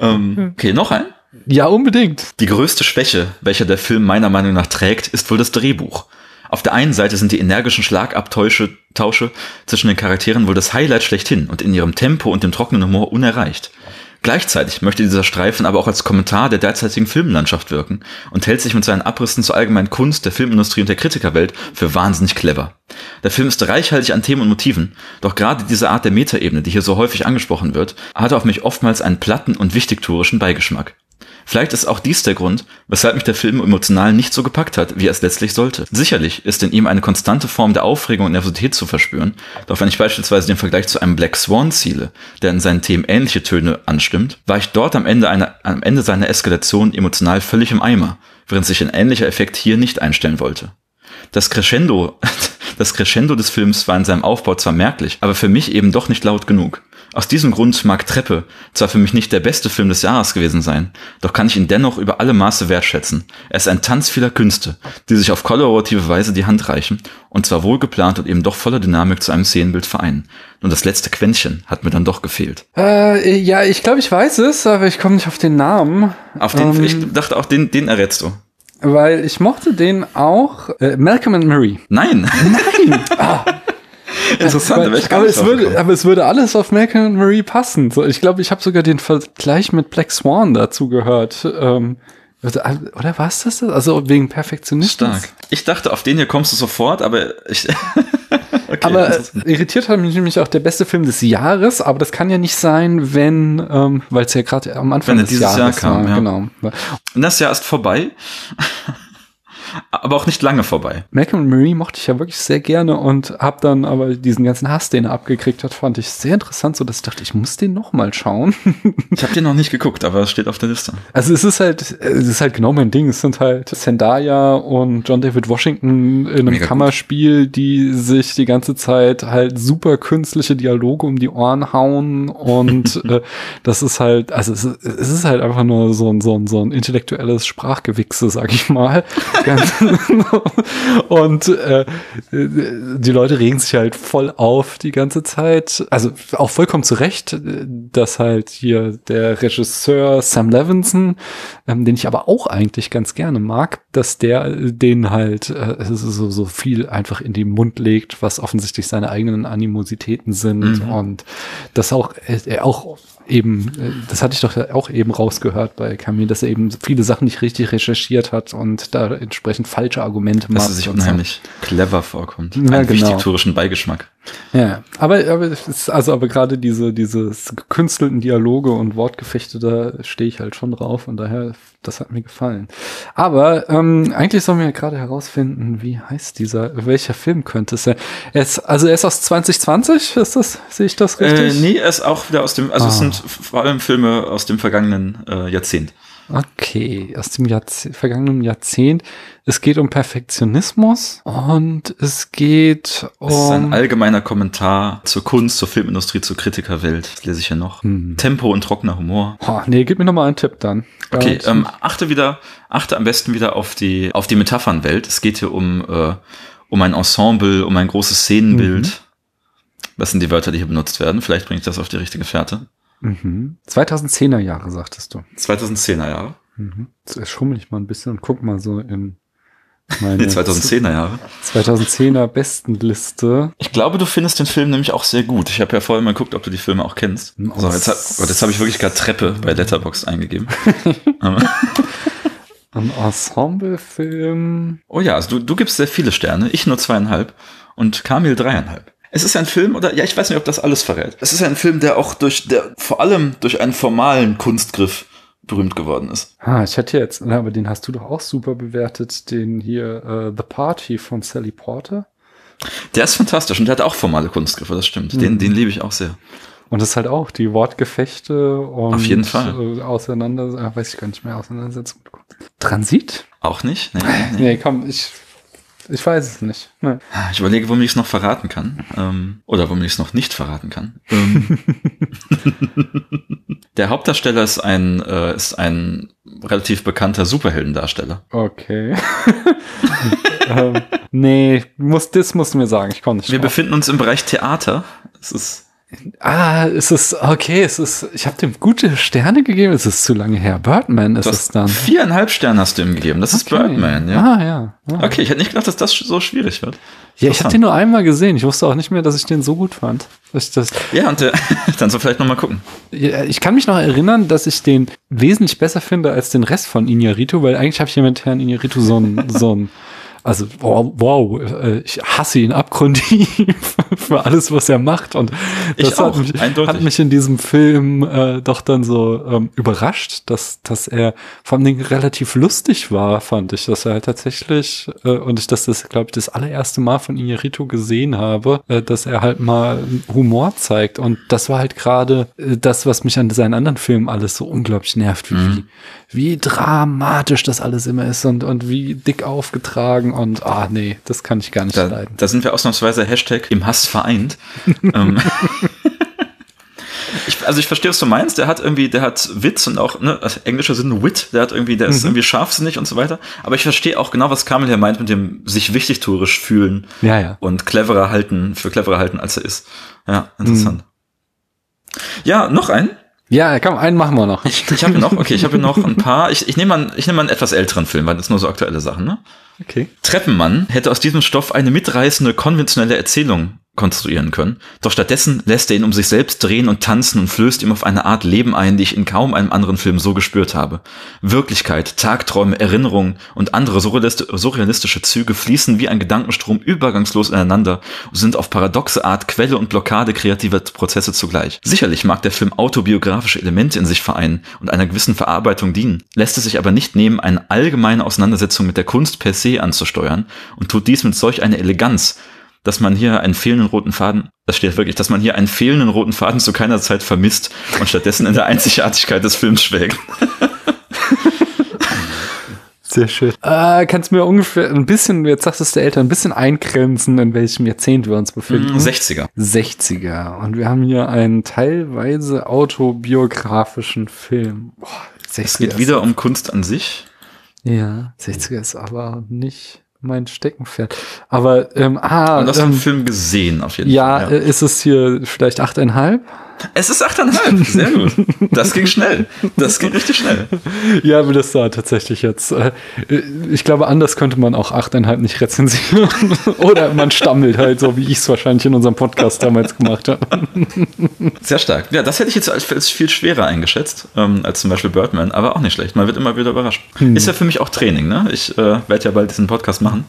Ähm, okay, noch ein? Ja, unbedingt. Die größte Schwäche, welcher der Film meiner Meinung nach trägt, ist wohl das Drehbuch. Auf der einen Seite sind die energischen Schlagabtausche Tausche zwischen den Charakteren wohl das Highlight schlechthin und in ihrem Tempo und dem trockenen Humor unerreicht. Gleichzeitig möchte dieser Streifen aber auch als Kommentar der derzeitigen Filmlandschaft wirken und hält sich mit seinen Abrissen zur allgemeinen Kunst der Filmindustrie und der Kritikerwelt für wahnsinnig clever. Der Film ist reichhaltig an Themen und Motiven, doch gerade diese Art der Metaebene, die hier so häufig angesprochen wird, hatte auf mich oftmals einen platten und wichtigtuerischen Beigeschmack. Vielleicht ist auch dies der Grund, weshalb mich der Film emotional nicht so gepackt hat, wie er es letztlich sollte. Sicherlich ist in ihm eine konstante Form der Aufregung und Nervosität zu verspüren, doch wenn ich beispielsweise den Vergleich zu einem Black Swan ziele, der in seinen Themen ähnliche Töne anstimmt, war ich dort am Ende, einer, am Ende seiner Eskalation emotional völlig im Eimer, während sich ein ähnlicher Effekt hier nicht einstellen wollte. Das Crescendo, das Crescendo des Films war in seinem Aufbau zwar merklich, aber für mich eben doch nicht laut genug. Aus diesem Grund mag Treppe zwar für mich nicht der beste Film des Jahres gewesen sein, doch kann ich ihn dennoch über alle Maße wertschätzen. Er ist ein Tanz vieler Künste, die sich auf kollaborative Weise die Hand reichen und zwar wohlgeplant und eben doch voller Dynamik zu einem Szenenbild vereinen. Nur das letzte Quäntchen hat mir dann doch gefehlt. Äh, ja, ich glaube, ich weiß es, aber ich komme nicht auf den Namen. Auf den, Ähm. ich dachte auch, den, den errätst du. Weil ich mochte den auch. Äh, Malcolm and Mary. Nein! Nein! ah, Interessant, aber, aber, es würde, aber es würde alles auf Malcolm and Mary passen. So, ich glaube, ich habe sogar den Vergleich mit Black Swan dazu gehört. Ähm, also, oder war es das? Also wegen Perfektionismus? Stark. Ich dachte, auf den hier kommst du sofort, aber ich. okay, Aber äh, irritiert hat mich nämlich auch der beste Film des Jahres, aber das kann ja nicht sein, wenn, ähm, weil es ja gerade am Anfang Wenn des dieses Jahr Jahres kam, war. ja. Genau. Und das Jahr ist vorbei. aber auch nicht lange vorbei. Malcolm and Marie mochte ich ja wirklich sehr gerne und habe dann aber diesen ganzen Hass, den er abgekriegt hat, fand ich sehr interessant, so dass ich dachte, ich muss den noch mal schauen. Ich habe den noch nicht geguckt, aber es steht auf der Liste. Also es ist halt, es ist halt genau mein Ding. Es sind halt Zendaya und John David Washington in einem Mega gut. Kammerspiel, die sich die ganze Zeit halt super künstliche Dialoge um die Ohren hauen und äh, das ist halt, also es es ist halt einfach nur so ein, so ein, so ein intellektuelles Sprachgewichse, sag ich mal. Und äh, die Leute regen sich halt voll auf die ganze Zeit. Also auch vollkommen zu Recht, dass halt hier der Regisseur Sam Levinson, ähm, den ich aber auch eigentlich ganz gerne mag, dass der den halt äh, so, so viel einfach in den Mund legt, was offensichtlich seine eigenen Animositäten sind Mhm. und das auch, er auch eben, äh, das hatte ich doch auch eben rausgehört bei Camille, dass er eben viele Sachen nicht richtig recherchiert hat und da entsprechend falsche Argumente macht. Dass er sich unheimlich so. clever vorkommt. Ja, Einen genau. wichtigtourischen Beigeschmack. Ja, aber, aber ist also aber gerade diese, diese gekünstelten Dialoge und Wortgefechte, da stehe ich halt schon drauf und daher, das hat mir gefallen. Aber ähm, eigentlich sollen wir ja gerade herausfinden, wie heißt dieser, welcher Film könnte es sein? Er ist, also er ist aus 2020, ist das, sehe ich das richtig? Äh, nee, er ist auch wieder aus dem, also ah. es sind vor allem Filme aus dem vergangenen äh, Jahrzehnt. Okay, aus dem Jahrzeh vergangenen Jahrzehnt. Es geht um Perfektionismus und es geht um. Es ist ein allgemeiner Kommentar zur Kunst, zur Filmindustrie, zur Kritikerwelt. Das lese ich ja noch. Hm. Tempo und trockener Humor. Oh, nee, gib mir noch mal einen Tipp dann. Okay, ähm, achte wieder, achte am besten wieder auf die, auf die Metaphernwelt. Es geht hier um, äh, um ein Ensemble, um ein großes Szenenbild. Mhm. Das sind die Wörter, die hier benutzt werden. Vielleicht bringe ich das auf die richtige Fährte. Mhm. 2010er Jahre, sagtest du. 2010er Jahre. Mhm. Jetzt schummel ich mal ein bisschen und guck mal so in meine die 2010er Jahre. 2010er Bestenliste. Ich glaube, du findest den Film nämlich auch sehr gut. Ich habe ja vorher mal geguckt, ob du die Filme auch kennst. So, jetzt, hab, jetzt habe ich wirklich gerade Treppe bei Letterboxd eingegeben. Ein Ensemblefilm. Oh ja, also du, du gibst sehr viele Sterne, ich nur zweieinhalb und Kamil dreieinhalb. Es ist ein Film, oder ja, ich weiß nicht, ob das alles verrät. Es ist ein Film, der auch durch, der vor allem durch einen formalen Kunstgriff berühmt geworden ist. Ah, ich hätte jetzt, aber den hast du doch auch super bewertet, den hier uh, The Party von Sally Porter. Der ist fantastisch und der hat auch formale Kunstgriffe, das stimmt. Mhm. Den, den liebe ich auch sehr. Und das ist halt auch die Wortgefechte und Auf jeden Fall. Äh, auseinander, äh, weiß ich gar nicht mehr, Auseinandersetzung. Transit? Auch nicht? Nee, nee. nee komm, ich ich weiß es nicht. Nee. Ich überlege, womit ich es noch verraten kann. Ähm, oder womit ich es noch nicht verraten kann. Ähm, der Hauptdarsteller ist ein, äh, ist ein relativ bekannter Superheldendarsteller. Okay. ähm, nee, muss, das musst du mir sagen. Ich konnte nicht. Wir drauf. befinden uns im Bereich Theater. Es ist Ah, es ist okay, es ist, ich habe dem gute Sterne gegeben, es ist zu lange her. Birdman ist es dann. Viereinhalb Sterne hast du ihm gegeben, das ist Birdman, ja. Ah, ja. Ah. Okay, ich hätte nicht gedacht, dass das so schwierig wird. Ja, ich habe den nur einmal gesehen, ich wusste auch nicht mehr, dass ich den so gut fand. Dass ich das ja, und der, dann so vielleicht nochmal gucken. Ja, ich kann mich noch erinnern, dass ich den wesentlich besser finde als den Rest von Iñárritu, weil eigentlich habe ich ja mit Herrn Iñárritu so ein, so ein also wow, wow, äh, ich hasse ihn abgründig für alles, was er macht. Und das auch, hat, mich, hat, mich, in diesem Film äh, doch dann so ähm, überrascht, dass, dass er vor allem relativ lustig war, fand ich, dass er halt tatsächlich, äh, und ich das, das glaube ich, das allererste Mal von Inarito gesehen habe, äh, dass er halt mal Humor zeigt. Und das war halt gerade äh, das, was mich an seinen anderen Filmen alles so unglaublich nervt, wie, mhm. wie, wie dramatisch das alles immer ist und, und wie dick aufgetragen und ah nee, das kann ich gar nicht da, leiden. Da sind wir ausnahmsweise Hashtag im Hass vereint. Ähm, ich, also ich verstehe, was du meinst. Der hat irgendwie, der hat Witz und auch, ne, also englische Sinn Wit, der hat irgendwie, der ist mhm. irgendwie scharfsinnig und so weiter. Aber ich verstehe auch genau, was Kamel hier meint mit dem sich wichtigtourisch fühlen ja, ja. und cleverer halten, für cleverer halten, als er ist. Ja, interessant. Mhm. Ja, noch ein. Ja, komm, einen machen wir noch. Ich, ich habe noch, okay, ich habe noch ein paar. Ich, ich nehme mal, ich nehme mal einen etwas älteren Film, weil das nur so aktuelle Sachen, ne? Okay. Treppenmann hätte aus diesem Stoff eine mitreißende konventionelle Erzählung konstruieren können. Doch stattdessen lässt er ihn um sich selbst drehen und tanzen und flößt ihm auf eine Art Leben ein, die ich in kaum einem anderen Film so gespürt habe. Wirklichkeit, Tagträume, Erinnerungen und andere surrealistische Züge fließen wie ein Gedankenstrom übergangslos ineinander und sind auf paradoxe Art Quelle und Blockade kreativer Prozesse zugleich. Sicherlich mag der Film autobiografische Elemente in sich vereinen und einer gewissen Verarbeitung dienen, lässt es sich aber nicht nehmen, eine allgemeine Auseinandersetzung mit der Kunst per se anzusteuern und tut dies mit solch einer Eleganz, dass man hier einen fehlenden roten Faden, das steht wirklich, dass man hier einen fehlenden roten Faden zu keiner Zeit vermisst und stattdessen in der Einzigartigkeit des Films schwelgt. Sehr schön. Äh, kannst du mir ungefähr ein bisschen, jetzt sagst du der Eltern, ein bisschen eingrenzen, in welchem Jahrzehnt wir uns befinden? 60er. Mm, 60er. Und wir haben hier einen teilweise autobiografischen Film. Boah, 60er es geht wieder um Kunst an sich. Ja, 60er ist aber nicht mein Steckenpferd. Aber ähm, ah, Und hast ähm, den Film gesehen auf jeden ja, Fall? Ja, ist es hier vielleicht achteinhalb? Es ist 8,5. Sehr gut. Das ging schnell. Das ging richtig schnell. Ja, aber das war tatsächlich jetzt. Äh, ich glaube, anders könnte man auch 8,5 nicht rezensieren. Oder man stammelt halt, so wie ich es wahrscheinlich in unserem Podcast damals gemacht habe. Sehr stark. Ja, das hätte ich jetzt als, als viel schwerer eingeschätzt, ähm, als zum Beispiel Birdman, aber auch nicht schlecht. Man wird immer wieder überrascht. Hm. Ist ja für mich auch Training, ne? Ich äh, werde ja bald diesen Podcast machen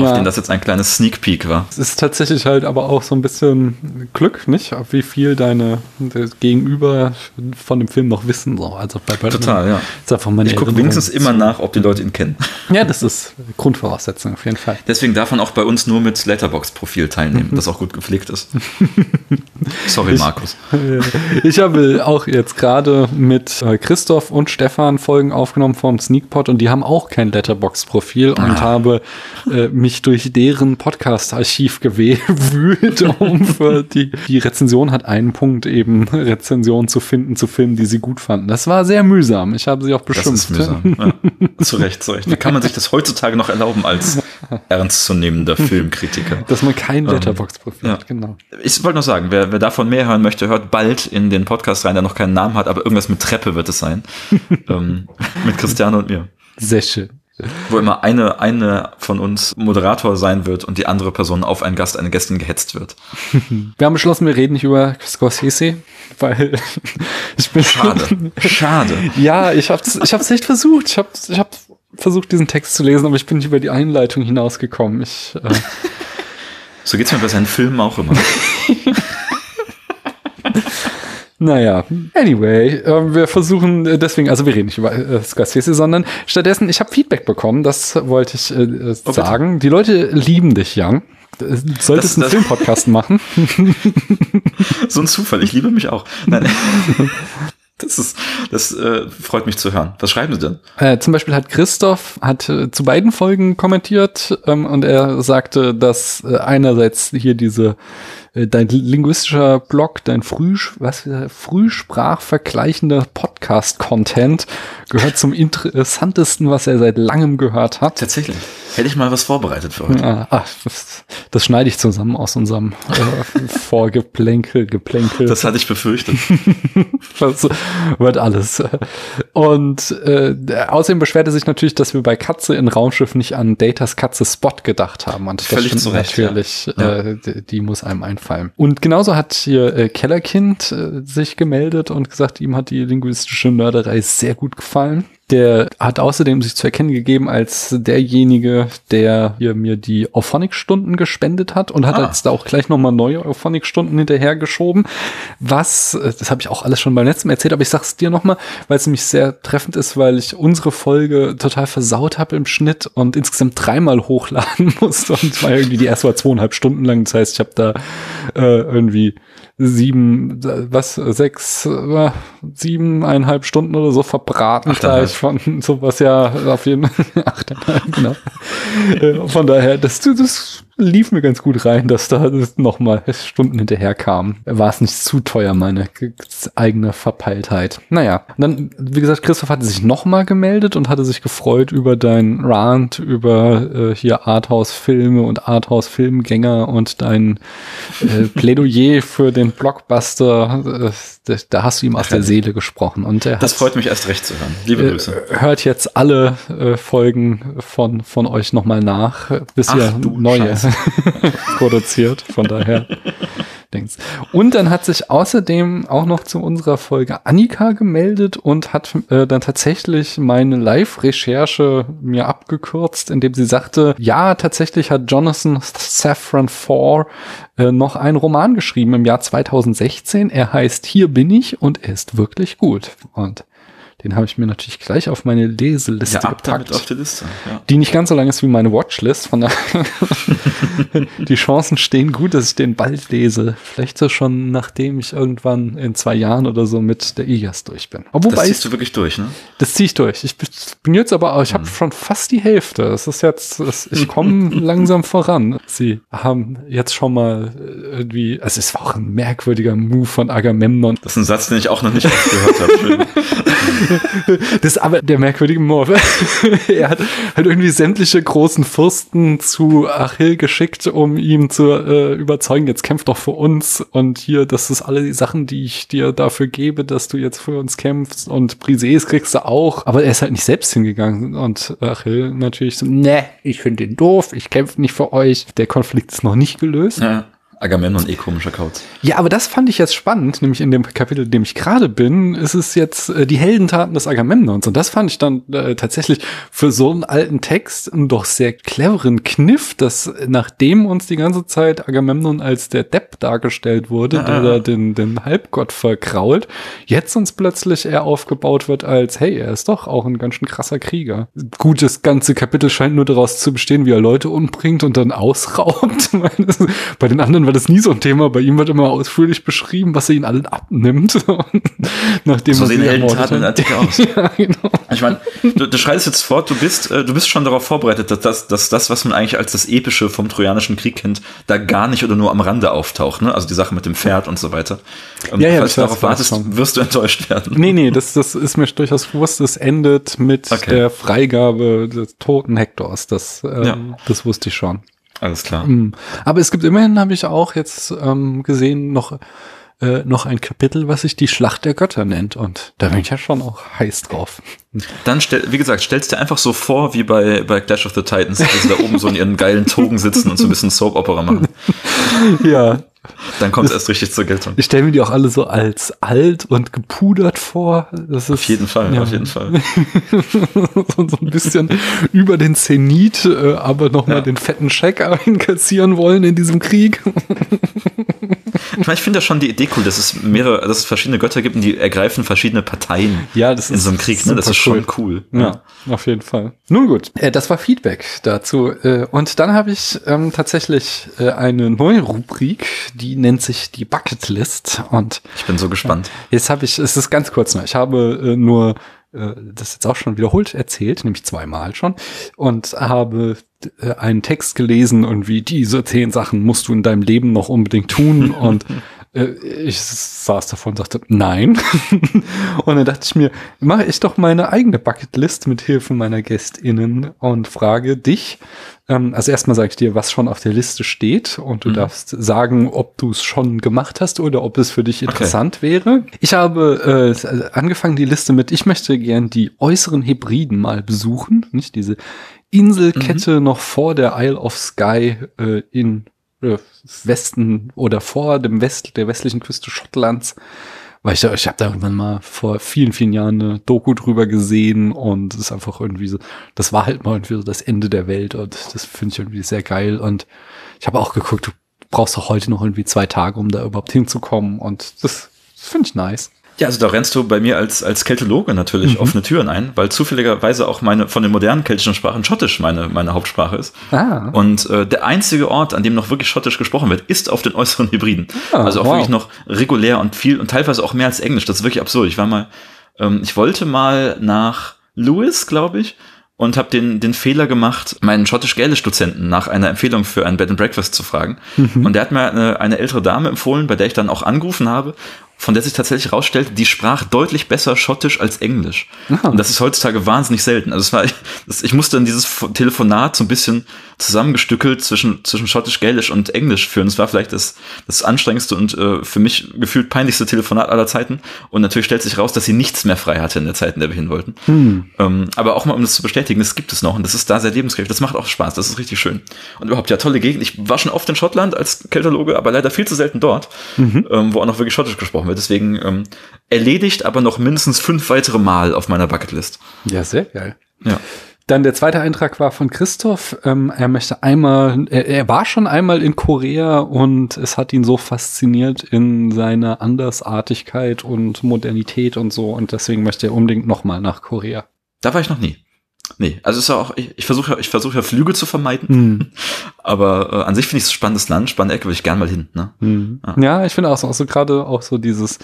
ja. auf den das jetzt ein kleines Sneak Peek war. Es ist tatsächlich halt aber auch so ein bisschen Glück, nicht? Wie viel deine Gegenüber von dem Film noch wissen. So. Also bei Batman Total, ja. Ist einfach meine ich gucke wenigstens immer nach, ob die Leute ihn kennen. Ja, das ist Grundvoraussetzung auf jeden Fall. Deswegen darf man auch bei uns nur mit Letterbox-Profil teilnehmen, das auch gut gepflegt ist. Sorry, ich, Markus. Ich habe auch jetzt gerade mit äh, Christoph und Stefan Folgen aufgenommen vom Sneakpot und die haben auch kein Letterbox-Profil und ah. habe äh, mich durch deren Podcast-Archiv gewühlt, um für die, die Rezension hat einen Punkt eben Rezension zu finden zu Filmen, die sie gut fanden. Das war sehr mühsam. Ich habe sie auch beschimpft. Das ist mühsam. Ja. zu Recht, zu Recht. Wie kann man sich das heutzutage noch erlauben als ernstzunehmender Filmkritiker? Dass man kein ähm, Letterbox-Profil hat, genau. Ich wollte nur sagen, wer, wer davon mehr hören möchte, hört bald in den Podcast rein, der noch keinen Namen hat, aber irgendwas mit Treppe wird es sein. ähm, mit Christiane und mir. Sehr schön wo immer eine, eine von uns Moderator sein wird und die andere Person auf einen Gast, eine Gästin gehetzt wird. Wir haben beschlossen, wir reden nicht über Scorsese, weil ich bin schade, schade. Ja, ich hab's, ich hab's echt versucht. Ich hab, ich hab versucht, diesen Text zu lesen, aber ich bin nicht über die Einleitung hinausgekommen. Ich, äh so geht's mir bei seinen Filmen auch immer. Naja, anyway, äh, wir versuchen äh, deswegen, also wir reden nicht über äh, Scorsese, sondern stattdessen, ich habe Feedback bekommen, das wollte ich äh, oh, sagen. Bitte. Die Leute lieben dich, Young. Solltest das, einen Filmpodcast machen. so ein Zufall, ich liebe mich auch. Nein. Das ist, das äh, freut mich zu hören. Was schreiben Sie denn? Äh, zum Beispiel hat Christoph hat äh, zu beiden Folgen kommentiert ähm, und er sagte, dass äh, einerseits hier diese äh, dein linguistischer Blog, dein Früh, was, frühsprachvergleichender Podcast-Content gehört zum interessantesten, was er seit langem gehört hat. Tatsächlich. Hätte ich mal was vorbereitet für heute. Ja, ach, das, das, schneide ich zusammen aus unserem äh, Vorgeplänkel, Geplänkel. Das hatte ich befürchtet. das wird alles. Und äh, außerdem beschwerte sich natürlich, dass wir bei Katze in Raumschiff nicht an Datas Katze Spot gedacht haben. Und Völlig stimmt zurecht, natürlich. Ja. Äh, die, muss einem einfallen. Und genauso hat hier äh, Kellerkind äh, sich gemeldet und gesagt, ihm hat die linguistische Mörderei sehr gut gefallen. Der hat außerdem sich zu erkennen gegeben als derjenige, der hier mir die Auphonic-Stunden gespendet hat und hat ah. jetzt da auch gleich nochmal neue Auphonic-Stunden hinterhergeschoben. Was, äh, das habe ich auch alles schon beim letzten Mal erzählt, aber ich sag's dir nochmal, weil es nämlich sehr treffend ist, weil ich unsere Folge total versaut habe im Schnitt und insgesamt dreimal hochladen musste und war irgendwie die erste war zweieinhalb Stunden lang. Das heißt, ich habe da äh, irgendwie sieben, was, sechs, äh, siebeneinhalb Stunden oder so verbraten gleich von sowas ja auf jeden Fall. achteinhalb, genau. Äh, von daher, das, das lief mir ganz gut rein, dass da nochmal Stunden hinterher kam. War es nicht zu teuer, meine eigene Verpeiltheit. Naja, dann, wie gesagt, Christoph hatte sich nochmal gemeldet und hatte sich gefreut über dein Rant, über äh, hier Arthouse-Filme und Arthouse-Filmgänger und dein äh, Plädoyer für den Blockbuster. Äh, da hast du ihm aus der Seele gesprochen. Und er das freut mich erst recht zu hören. Liebe äh, Grüße. Hört jetzt alle äh, Folgen von, von euch nochmal nach, bis Ach, ihr neue. Scheiße. produziert. Von daher. Denkst. Und dann hat sich außerdem auch noch zu unserer Folge Annika gemeldet und hat äh, dann tatsächlich meine Live-Recherche mir abgekürzt, indem sie sagte, ja, tatsächlich hat Jonathan Safran Foer äh, noch einen Roman geschrieben im Jahr 2016. Er heißt Hier bin ich und er ist wirklich gut. Und den habe ich mir natürlich gleich auf meine Leseliste ja, gepackt. auf die Liste. Ja. Die nicht ganz so lang ist wie meine Watchlist. Von daher die Chancen stehen gut, dass ich den bald lese. Vielleicht so schon, nachdem ich irgendwann in zwei Jahren oder so mit der IAS durch bin. Obwohl, das ziehst du wirklich durch, ne? Das ziehe ich durch. Ich bin jetzt aber, ich habe hm. schon fast die Hälfte. Das ist jetzt, das, ich komme langsam voran. Sie haben jetzt schon mal irgendwie, also es war auch ein merkwürdiger Move von Agamemnon. Das ist ein Satz, den ich auch noch nicht gehört habe. das ist aber der merkwürdige Morph. er hat halt irgendwie sämtliche großen Fürsten zu Achill geschickt, um ihm zu äh, überzeugen, jetzt kämpf doch für uns und hier, das ist alle die Sachen, die ich dir dafür gebe, dass du jetzt für uns kämpfst und Briseis kriegst du auch. Aber er ist halt nicht selbst hingegangen und Achill natürlich so, ne, ich finde den doof, ich kämpfe nicht für euch. Der Konflikt ist noch nicht gelöst. Ja. Agamemnon eh komischer Kauz. Ja, aber das fand ich jetzt spannend, nämlich in dem Kapitel, in dem ich gerade bin, ist es jetzt äh, die Heldentaten des Agamemnons. Und das fand ich dann äh, tatsächlich für so einen alten Text einen doch sehr cleveren Kniff, dass nachdem uns die ganze Zeit Agamemnon als der Depp dargestellt wurde, Ah, der ah. da den, den Halbgott verkrault, jetzt uns plötzlich er aufgebaut wird als, hey, er ist doch auch ein ganz schön krasser Krieger. Gut, das ganze Kapitel scheint nur daraus zu bestehen, wie er Leute umbringt und dann ausraubt. Bei den anderen war das nie so ein Thema. Bei ihm wird immer ausführlich beschrieben, was er ihnen allen abnimmt. Nachdem So sehen Heldentaten in. Antike aus. Ja, genau. Ich meine, du, du schreitest jetzt fort, du bist, äh, du bist schon darauf vorbereitet, dass das, dass das, was man eigentlich als das Epische vom Trojanischen Krieg kennt, da gar nicht oder nur am Rande auftaucht, ne? Also die Sache mit dem Pferd und so weiter. Ähm, Ja, ja, falls du darauf wartest, schon. wirst du enttäuscht werden. Nee, nee, das, das ist mir durchaus bewusst. Es endet mit Okay. der Freigabe des toten Hektors. Das, ähm, Ja. das wusste ich schon. Alles klar. Mm. Aber es gibt immerhin, habe ich auch jetzt ähm, gesehen, noch, äh, noch ein Kapitel, was sich die Schlacht der Götter nennt. Und da bin ich ja schon auch heiß drauf. Dann stell, wie gesagt, stellst dir einfach so vor, wie bei, bei Clash of the Titans, dass sie da oben so in ihren geilen Togen sitzen und so ein bisschen Soap-Opera machen. Ja, Dann kommt es erst richtig zur Geltung. ich stelle mir die auch alle so als alt und gepudert vor. Das ist, Auf jeden Fall, ja. auf jeden Fall. so, so ein bisschen über den Zenit, äh, aber nochmal Ja. den fetten Scheck einkassieren wollen in diesem Krieg. Ich meine, ich finde ja schon die Idee cool, dass es mehrere, dass es verschiedene Götter gibt und die ergreifen verschiedene Parteien Ja, das in ist so einem Krieg. Ne? Das ist schon cool. Ja, auf jeden Fall. Nun gut, äh, das war Feedback dazu. Äh, und dann habe ich ähm, tatsächlich äh, eine neue Rubrik, die nennt sich die Bucketlist. Und Ich bin so gespannt. jetzt habe ich, es ist ganz kurz nur, ich habe äh, nur äh, das jetzt auch schon wiederholt erzählt, nämlich zweimal schon, und habe äh, einen Text gelesen und wie diese zehn Sachen musst du in deinem Leben noch unbedingt tun und äh, ich saß davon und sagte, nein. und dann dachte ich mir, mache ich doch meine eigene Bucketlist mit Hilfe meiner GästInnen und frage dich, ähm, also erstmal sage ich dir, was schon auf der Liste steht und du darfst sagen, ob du es schon gemacht hast oder ob es für dich interessant wäre. Ich habe äh, angefangen die Liste mit, ich möchte gern die äußeren Hebriden mal besuchen, nicht diese Inselkette noch vor der Isle of Skye äh, in äh, Westen oder vor dem West der westlichen Küste Schottlands. Weil ich, ich habe da irgendwann mal vor vielen, vielen Jahren eine Doku drüber gesehen und es ist einfach irgendwie so, das war halt mal irgendwie so das Ende der Welt und das finde ich irgendwie sehr geil. Und ich habe auch geguckt, du brauchst doch heute noch irgendwie zwei Tage, um da überhaupt hinzukommen und das, das finde ich nice. Ja, also da rennst du bei mir als, als Keltologe natürlich Mhm. offene Türen ein, weil zufälligerweise auch meine von den modernen keltischen Sprachen Schottisch meine, meine Hauptsprache ist. Ah. Und äh, der einzige Ort, an dem noch wirklich Schottisch gesprochen wird, ist auf den äußeren Hybriden. Ah, also auch wow. wirklich noch regulär und viel und teilweise auch mehr als Englisch. Das ist wirklich absurd. Ich war mal, ähm, ich wollte mal nach Lewis, glaube ich, und habe den, den Fehler gemacht, meinen schottisch-gälisch-Dozenten nach einer Empfehlung für ein Bed and Breakfast zu fragen. Mhm. Und der hat mir eine, eine ältere Dame empfohlen, bei der ich dann auch angerufen habe, von der sich tatsächlich herausstellte, die sprach deutlich besser Schottisch als Englisch. Ah. Und das ist heutzutage wahnsinnig selten. Also es war, ich musste dann dieses Telefonat so ein bisschen zusammengestückelt zwischen, zwischen Schottisch-Gälisch und Englisch führen. Es war vielleicht das, das anstrengendste und äh, für mich gefühlt peinlichste Telefonat aller Zeiten. Und natürlich stellt sich raus, dass sie nichts mehr frei hatte in der Zeit, in der wir hin wollten. Ähm, aber auch mal, um das zu bestätigen, das gibt es noch und das ist da sehr lebenskräftig. Das macht auch Spaß, das ist richtig schön. Und überhaupt, ja, tolle Gegend. Ich war schon oft in Schottland als Keltologe, aber leider viel zu selten dort, ähm, wo auch noch wirklich Schottisch gesprochen wird. Deswegen ähm, erledigt, aber noch mindestens fünf weitere Mal auf meiner Bucketlist. Ja, sehr geil. Ja. Dann der zweite Eintrag war von Christoph. Ähm, er möchte einmal, er, er war schon einmal in Korea und es hat ihn so fasziniert in seiner Andersartigkeit und Modernität und so und deswegen möchte er unbedingt nochmal nach Korea. Da war ich noch nie. Nee, also ist ja auch, ich, ich versuche ja, ich versuche ja Flüge zu vermeiden, Hm. aber äh, an sich finde ich es ein spannendes Land, spannende Ecke, würde ich gern mal hin. Ne? Hm. Ja. Ja, ich finde auch so, also gerade auch so dieses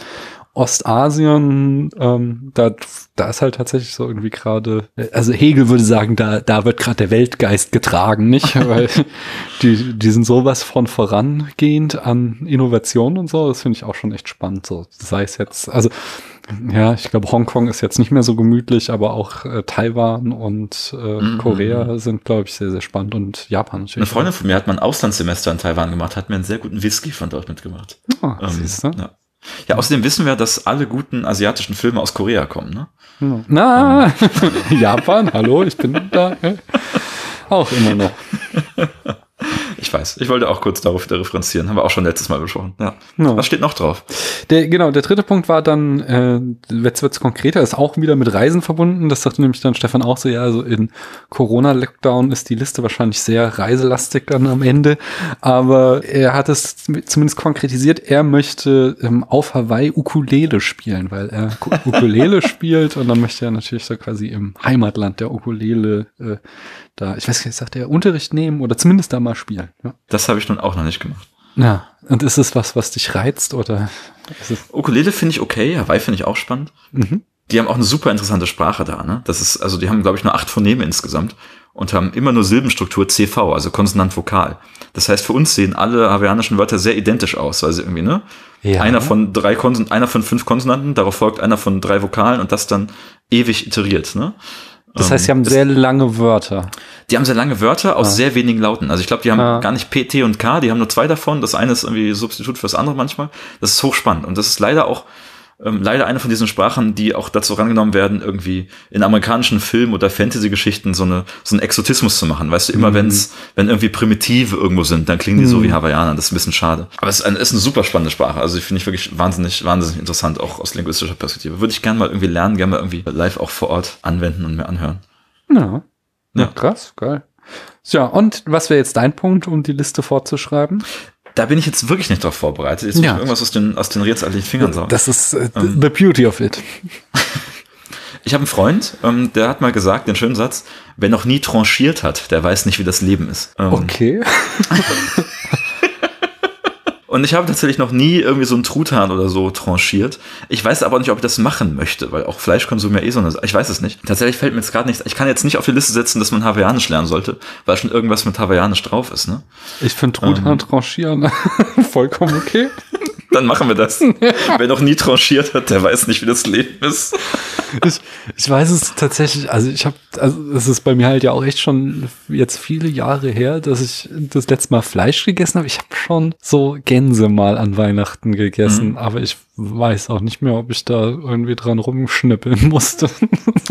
Ostasien, ähm, da, da ist halt tatsächlich so irgendwie gerade, also Hegel würde sagen, da, da wird gerade der Weltgeist getragen, nicht? Weil die, die sind sowas von vorangehend an Innovation und so, das finde ich auch schon echt spannend. So, sei es jetzt, also Ja, ich glaube, Hongkong ist jetzt nicht mehr so gemütlich, aber auch äh, Taiwan und äh, Mhm. Korea sind, glaube ich, sehr, sehr spannend und Japan Eine natürlich. Freundin von mir hat mal ein Auslandssemester in Taiwan gemacht, hat mir einen sehr guten Whisky von dort mitgebracht. Ah, Ähm, siehst du? ja. ja, außerdem wissen wir, dass alle guten asiatischen Filme aus Korea kommen, ne? Ja. Na, Japan, hallo, ich bin da. äh, Auch immer noch. Ich weiß. Ich wollte auch kurz darauf wieder referenzieren. Haben wir auch schon letztes Mal besprochen. Ja. Ja. Was steht noch drauf? Der, genau, der dritte Punkt war dann, äh, jetzt wird's konkreter, ist auch wieder mit Reisen verbunden. Das sagte nämlich dann Stefan auch so, ja, also in Corona-Lockdown ist die Liste wahrscheinlich sehr reiselastig dann am Ende. Aber er hat es zumindest konkretisiert, er möchte ähm, auf Hawaii Ukulele spielen, weil er Ku- Ukulele spielt und dann möchte er natürlich so quasi im Heimatland der Ukulele äh, da, ich weiß nicht, sagt er, Unterricht nehmen oder zumindest da mal spielen. Ja. Das habe ich nun auch noch nicht gemacht. ja. Und ist es was, was dich reizt oder Ukulele finde ich okay, Hawaii finde ich auch spannend. mhm. Die haben auch eine super interessante Sprache da, ne? Das ist, also die haben, glaube ich, nur acht Phoneme insgesamt und haben immer nur Silbenstruktur CV, also Konsonant-Vokal. Das heißt, für uns sehen alle hawaiianischen Wörter sehr identisch aus, weil sie irgendwie, ne? Ja. Einer von drei Konson einer von fünf Konsonanten, darauf folgt einer von drei Vokalen und das dann ewig iteriert, ne? Das heißt, sie haben das- sehr lange Wörter. Die haben sehr lange Wörter aus Ah. sehr wenigen Lauten. Also ich glaube, die haben Ah. gar nicht P, T und K, die haben nur zwei davon. Das eine ist irgendwie Substitut für das andere manchmal. Das ist hochspannend. Und das ist leider auch ähm, leider eine von diesen Sprachen, die auch dazu rangenommen werden, irgendwie in amerikanischen Filmen oder Fantasy-Geschichten so, eine, so einen Exotismus zu machen. Weißt du, immer Mhm. wenn's, wenn irgendwie Primitive irgendwo sind, dann klingen die so Mhm. wie Hawaiianer. Das ist ein bisschen schade. Aber es ist eine, ist eine super spannende Sprache. Also ich finde ich wirklich wahnsinnig, wahnsinnig interessant, auch aus linguistischer Perspektive. Würde ich gerne mal irgendwie lernen, gerne mal irgendwie live auch vor Ort anwenden und mir anhören. Ja. Ja. ja. Krass, geil. Ja, und was wäre jetzt dein Punkt, um die Liste fortzuschreiben? Da bin ich jetzt wirklich nicht drauf vorbereitet. Jetzt muss Ja. ich irgendwas aus den, aus den rätselartigen Fingern saugen. Das ist äh, Ähm. the beauty of it. Ich habe einen Freund, ähm, der hat mal gesagt, den schönen Satz, wer noch nie tranchiert hat, der weiß nicht, wie das Leben ist. Ähm, Okay. Und ich habe tatsächlich noch nie irgendwie so einen Truthahn oder so tranchiert. Ich weiß aber nicht, ob ich das machen möchte, weil auch Fleischkonsum ja eh so eine Ich weiß es nicht. Tatsächlich fällt mir jetzt gerade nichts. Ich kann jetzt nicht auf die Liste setzen, dass man Hawaiianisch lernen sollte, weil schon irgendwas mit Hawaiianisch drauf ist, ne? Ich finde Truthahn Ähm. tranchieren vollkommen okay. Dann machen wir das. wer noch nie tranchiert hat, der weiß nicht, wie das Leben ist. Ich, ich weiß es tatsächlich, also ich habe, also es ist bei mir halt ja auch echt schon jetzt viele Jahre her, dass ich das letzte Mal Fleisch gegessen habe. Ich habe schon so Gänse mal an Weihnachten gegessen, Mhm. aber ich weiß auch nicht mehr, ob ich da irgendwie dran rumschnippeln musste.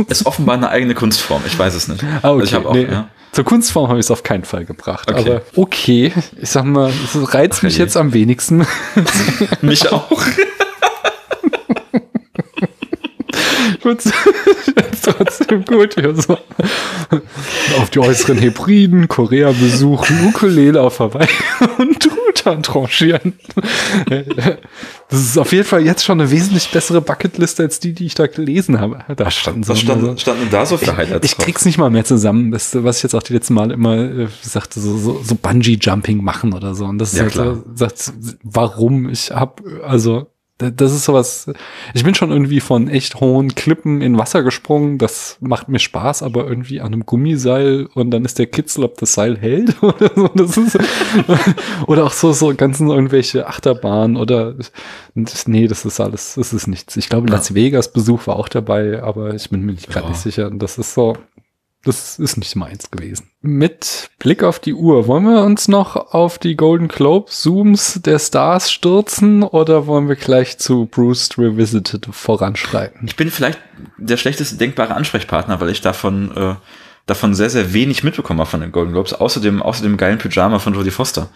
Ist offenbar eine eigene Kunstform. Ich weiß es nicht. Ah, okay. Also ich habe auch, nee, ja. Zur Kunstform habe ich es auf keinen Fall gebracht. Okay. Aber okay, ich sag mal, es reizt Ach, mich je. jetzt am wenigsten. Mich auch. Find's trotzdem gut. Ja, so. Auf die äußeren Hebriden, Korea besuchen, Ukulele auf Hawaii und Truthahn tranchieren. Das ist auf jeden Fall jetzt schon eine wesentlich bessere Bucketliste als die, die ich da gelesen habe. Da standen so stand, standen da so für Highlights ich krieg's nicht mal mehr zusammen, das, was ich jetzt auch die letzten Mal immer äh, sagte, so, so, so Bungee-Jumping machen oder so. Und das ist Ja, halt klar. so, sagt, warum? Ich hab, also, das ist sowas, ich bin schon irgendwie von echt hohen Klippen in Wasser gesprungen, das macht mir Spaß, aber irgendwie an einem Gummiseil und dann ist der Kitzel, ob das Seil hält oder so, das ist, oder auch so, so ganzen irgendwelche Achterbahnen oder, nee, das ist alles, das ist nichts. Ich glaube, Las Vegas Besuch war auch dabei, aber ich bin mir nicht gerade Ja. nicht sicher. Und das ist so, das ist nicht meins gewesen. Mit Blick auf die Uhr, wollen wir uns noch auf die Golden Globe Zooms der Stars stürzen oder wollen wir gleich zu Bruce Revisited voranschreiten? Ich bin vielleicht der schlechteste denkbare Ansprechpartner, weil ich davon, äh, davon sehr, sehr wenig mitbekommen habe von den Golden Globes, außer dem, außer dem geilen Pyjama von Jodie Foster.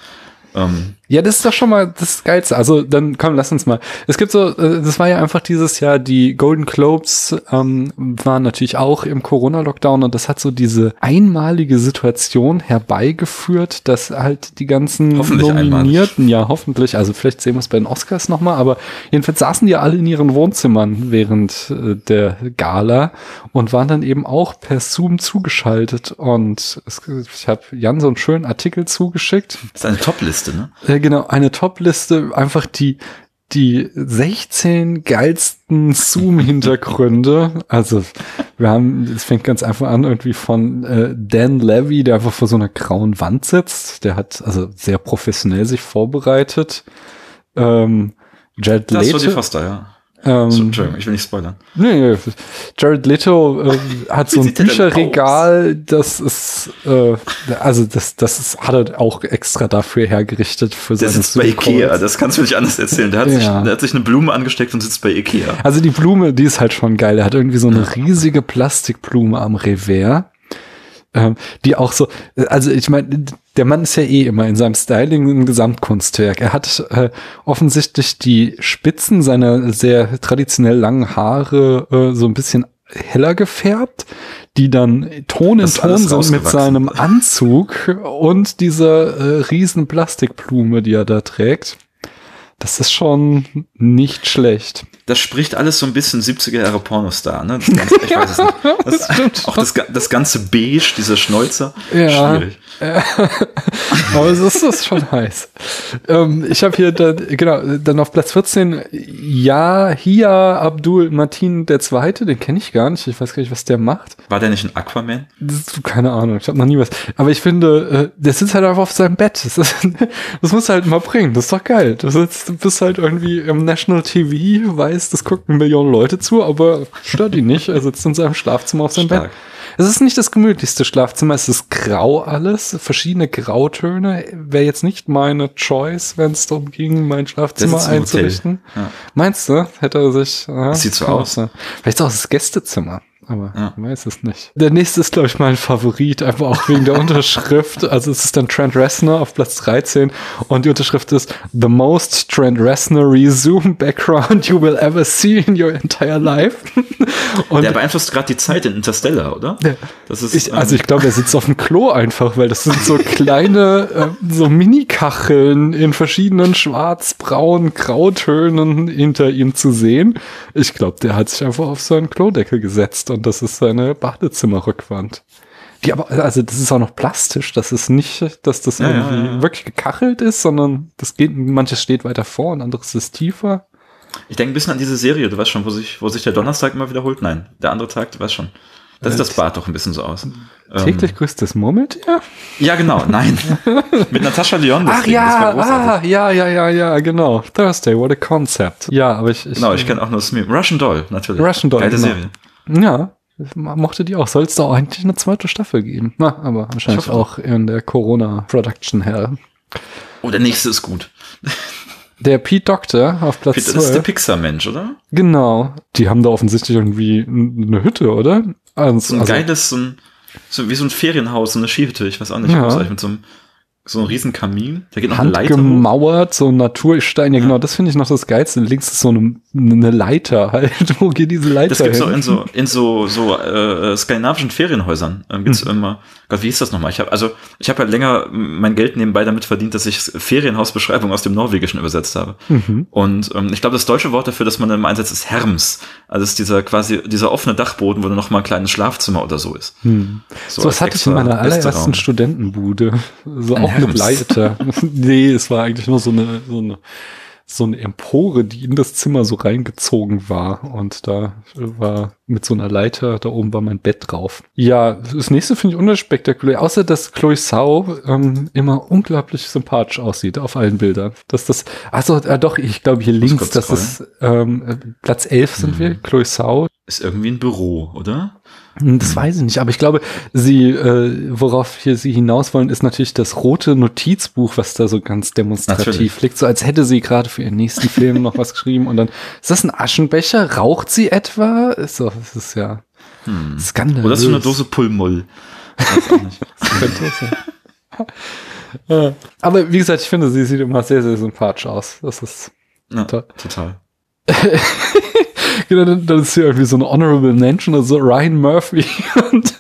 Ähm, Ja, das ist doch schon mal das Geilste. Also dann komm, lass uns mal. Es gibt so, äh, das war ja einfach dieses Jahr, die Golden Globes ähm, waren natürlich auch im Corona-Lockdown und das hat so diese einmalige Situation herbeigeführt, dass halt die ganzen Nominierten, ja hoffentlich, also vielleicht sehen wir es bei den Oscars nochmal, aber jedenfalls saßen die alle in ihren Wohnzimmern während äh, der Gala und waren dann eben auch per Zoom zugeschaltet und es, ich habe Jan so einen schönen Artikel zugeschickt. das ist eine Top-Liste, ne? Ja, genau, eine Top-Liste, einfach die, die 16 geilsten Zoom-Hintergründe. Also, wir haben, es fängt ganz einfach an, irgendwie von äh, Dan Levy, der einfach vor so einer grauen Wand sitzt. Der hat also sehr professionell sich vorbereitet. Ähm, Jared Das ist Jodie Leto. Foster, ja. Ähm, So, Entschuldigung, ich will nicht spoilern. Nee, nee. Jared Leto äh, hat so ein Bücherregal, das ist, äh, also das, das ist, hat er auch extra dafür hergerichtet für Der sitzt bei Ikea, das kannst du nicht anders erzählen. Der hat, sich, Ja. der hat sich eine Blume angesteckt und sitzt bei Ikea. Also die Blume, die ist halt schon geil. Er hat irgendwie so eine riesige Plastikblume am Revers, ähm, die auch so, also ich meine, der Mann ist ja eh immer in seinem Styling ein Gesamtkunstwerk. Er hat äh, offensichtlich die Spitzen seiner sehr traditionell langen Haare äh, so ein bisschen heller gefärbt, die dann Ton in Ton sind mit seinem Anzug und dieser äh, riesen Plastikblume, die er da trägt. Das ist schon nicht schlecht. Das spricht alles so ein bisschen 70er Jahre Pornostar, ne? Das ganze, ich weiß es nicht. Das, auch das, das ganze Beige, dieser Schnäuzer. Ja. Schwierig. Aber es ist, ist schon heiß. Ähm, ich habe hier dann, genau, dann auf Platz 14 Yahia Abdul Martin der Zweite, den kenne ich gar nicht. Ich weiß gar nicht, was der macht. War der nicht ein Aquaman? Das keine Ahnung, ich habe noch nie was. Aber ich finde, äh, der sitzt halt einfach auf seinem Bett. Das, ist, das muss halt mal bringen. Das ist doch geil. Du, sitzt, du bist halt irgendwie im National TV, weißt, das gucken Millionen Leute zu, aber stört ihn nicht. Er sitzt in seinem Schlafzimmer auf seinem Stark. Bett. Es ist nicht das gemütlichste Schlafzimmer, es ist grau alles, verschiedene Grautöne. Wäre jetzt nicht meine Choice, wenn es darum ging, mein Schlafzimmer ein einzurichten. Ja. Meinst du? Hätte er sich. Ja, Das sieht so aus. sein. Vielleicht auch das Gästezimmer. Aber Ja. ich weiß es nicht. Der nächste ist, glaube ich, mein Favorit, einfach auch wegen der Unterschrift. Also es ist dann Trent Reznor auf Platz 13 und die Unterschrift ist The most Trent Reznor Zoom Background you will ever see in your entire life. und Der beeinflusst gerade die Zeit in Interstellar, oder? Das ist, ich, ähm, also ich glaube, er sitzt auf dem Klo einfach, weil das sind so kleine, äh, so Mini-Kacheln in verschiedenen schwarz, braun, grautönen hinter ihm zu sehen. Ich glaube, der hat sich einfach auf seinen Klodeckel gesetzt und das ist seine Badezimmerrückwand. Die aber, also das ist auch noch plastisch, das ist nicht, dass das Ja, irgendwie ja, ja. wirklich gekachelt ist, sondern das geht, manches steht weiter vor und anderes ist tiefer. ich denke ein bisschen an diese Serie, du weißt schon, wo sich, wo sich der Donnerstag immer wiederholt. Nein, der andere Tag, du weißt schon. Das sieht das Bad doch ein bisschen so aus. Äh, Täglich grüßt das Murmeltier? Ähm, ja, genau, nein. Mit Natascha Lyon. Ach war ja, ah, ja, ja, ja, ja, genau. Thursday, what a concept. Ja, aber ich, ich Genau, ich kenne auch nur das Meme. Russian Doll, natürlich. Russian Doll, Geile genau. Serie. Ja, mochte die auch. Soll es da auch eigentlich eine zweite Staffel geben? Na, aber wahrscheinlich auch in der Corona-Production her. Oh, der nächste ist gut. Der Pete Doctor auf Platz Das ist der 12. Pixar-Mensch, oder? Genau. Die haben da offensichtlich irgendwie eine Hütte, oder? Also, So ein also- geiles, so ein, so wie so ein Ferienhaus, so eine Skihütte, ich weiß auch nicht, Ja. mit so einem, so einem riesen Kamin. Da geht noch handgemauert, so Naturstein. Ja, genau, das finde ich noch das Geilste. Links ist so eine, eine Leiter halt. Wo geht diese Leiter Das gibt's hin? auch in so, in so, so äh, skandinavischen Ferienhäusern. Ähm, gibt's Mhm. immer, Gott, wie hieß das nochmal? Ich habe also, ich habe halt länger mein Geld nebenbei damit verdient, dass ich Ferienhausbeschreibung aus dem Norwegischen übersetzt habe. Mhm. Und ähm, ich glaube, das deutsche Wort dafür, dass man im Einsatz ist Herms. Also es ist dieser quasi dieser offene Dachboden, wo dann noch mal ein kleines Schlafzimmer oder so ist. Hm. So, was als hatte ich in meiner allerersten. Studentenbude. So Ein auch Herms. Leiter. nee, es war eigentlich nur so eine, so eine, so eine Empore, die in das Zimmer so reingezogen war. Und da war mit so einer Leiter, da oben war mein Bett drauf. Ja, das nächste finde ich unspektakulär. Außer, dass Chloe Sau ähm, immer unglaublich sympathisch aussieht auf allen Bildern. Dass das, also äh, doch, ich glaube hier links, das ist ähm, äh, Platz 11 sind wir, Chloe Sau. Ist irgendwie ein Büro, oder? Das weiß ich nicht, aber ich glaube, sie, äh, worauf hier sie hinaus wollen, ist natürlich das rote Notizbuch, was da so ganz demonstrativ Natürlich. liegt, so als hätte sie gerade für ihren nächsten Film noch was geschrieben und dann, ist das ein Aschenbecher? Raucht sie etwa? Ist so, das ist ja Hm. skandalös. Oder ist so eine Dose Pulmull? Weiß auch nicht. Könnte sein. Ja. Aber wie gesagt, ich finde, sie sieht immer sehr, sehr sympathisch aus. Das ist Ja, Toll. total. Genau, dann, ist hier irgendwie so eine Honorable Mention, also Ryan Murphy. Und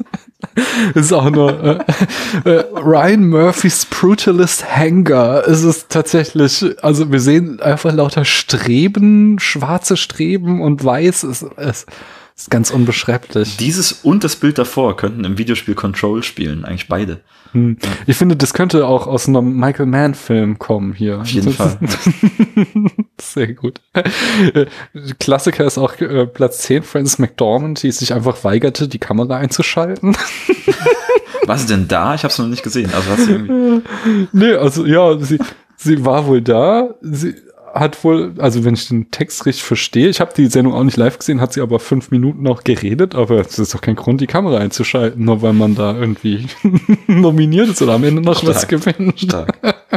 ist auch nur äh, äh, Ryan Murphys Brutalist Hanger. Es ist tatsächlich, also wir sehen einfach lauter Streben, schwarze Streben und weiß. Es, es ist ganz unbeschreiblich. Dieses und das Bild davor könnten im Videospiel Control spielen, eigentlich beide. Hm. Ich finde, das könnte auch aus einem Michael Mann-Film kommen hier. Auf jeden Das- Fall. Sehr gut. Äh, Klassiker ist auch äh, Platz 10, Frances McDormand, die sich einfach weigerte, die Kamera einzuschalten. Was ist denn da? Ich habe es noch nicht gesehen. Also sie irgendwie. nee, also ja, sie, sie war wohl da, sie hat wohl, also wenn ich den Text richtig verstehe, ich habe die Sendung auch nicht live gesehen, hat sie aber fünf Minuten noch geredet, aber es ist doch kein Grund, die Kamera einzuschalten, nur weil man da irgendwie nominiert ist oder am Ende noch Stark. was gewinnt. Stark.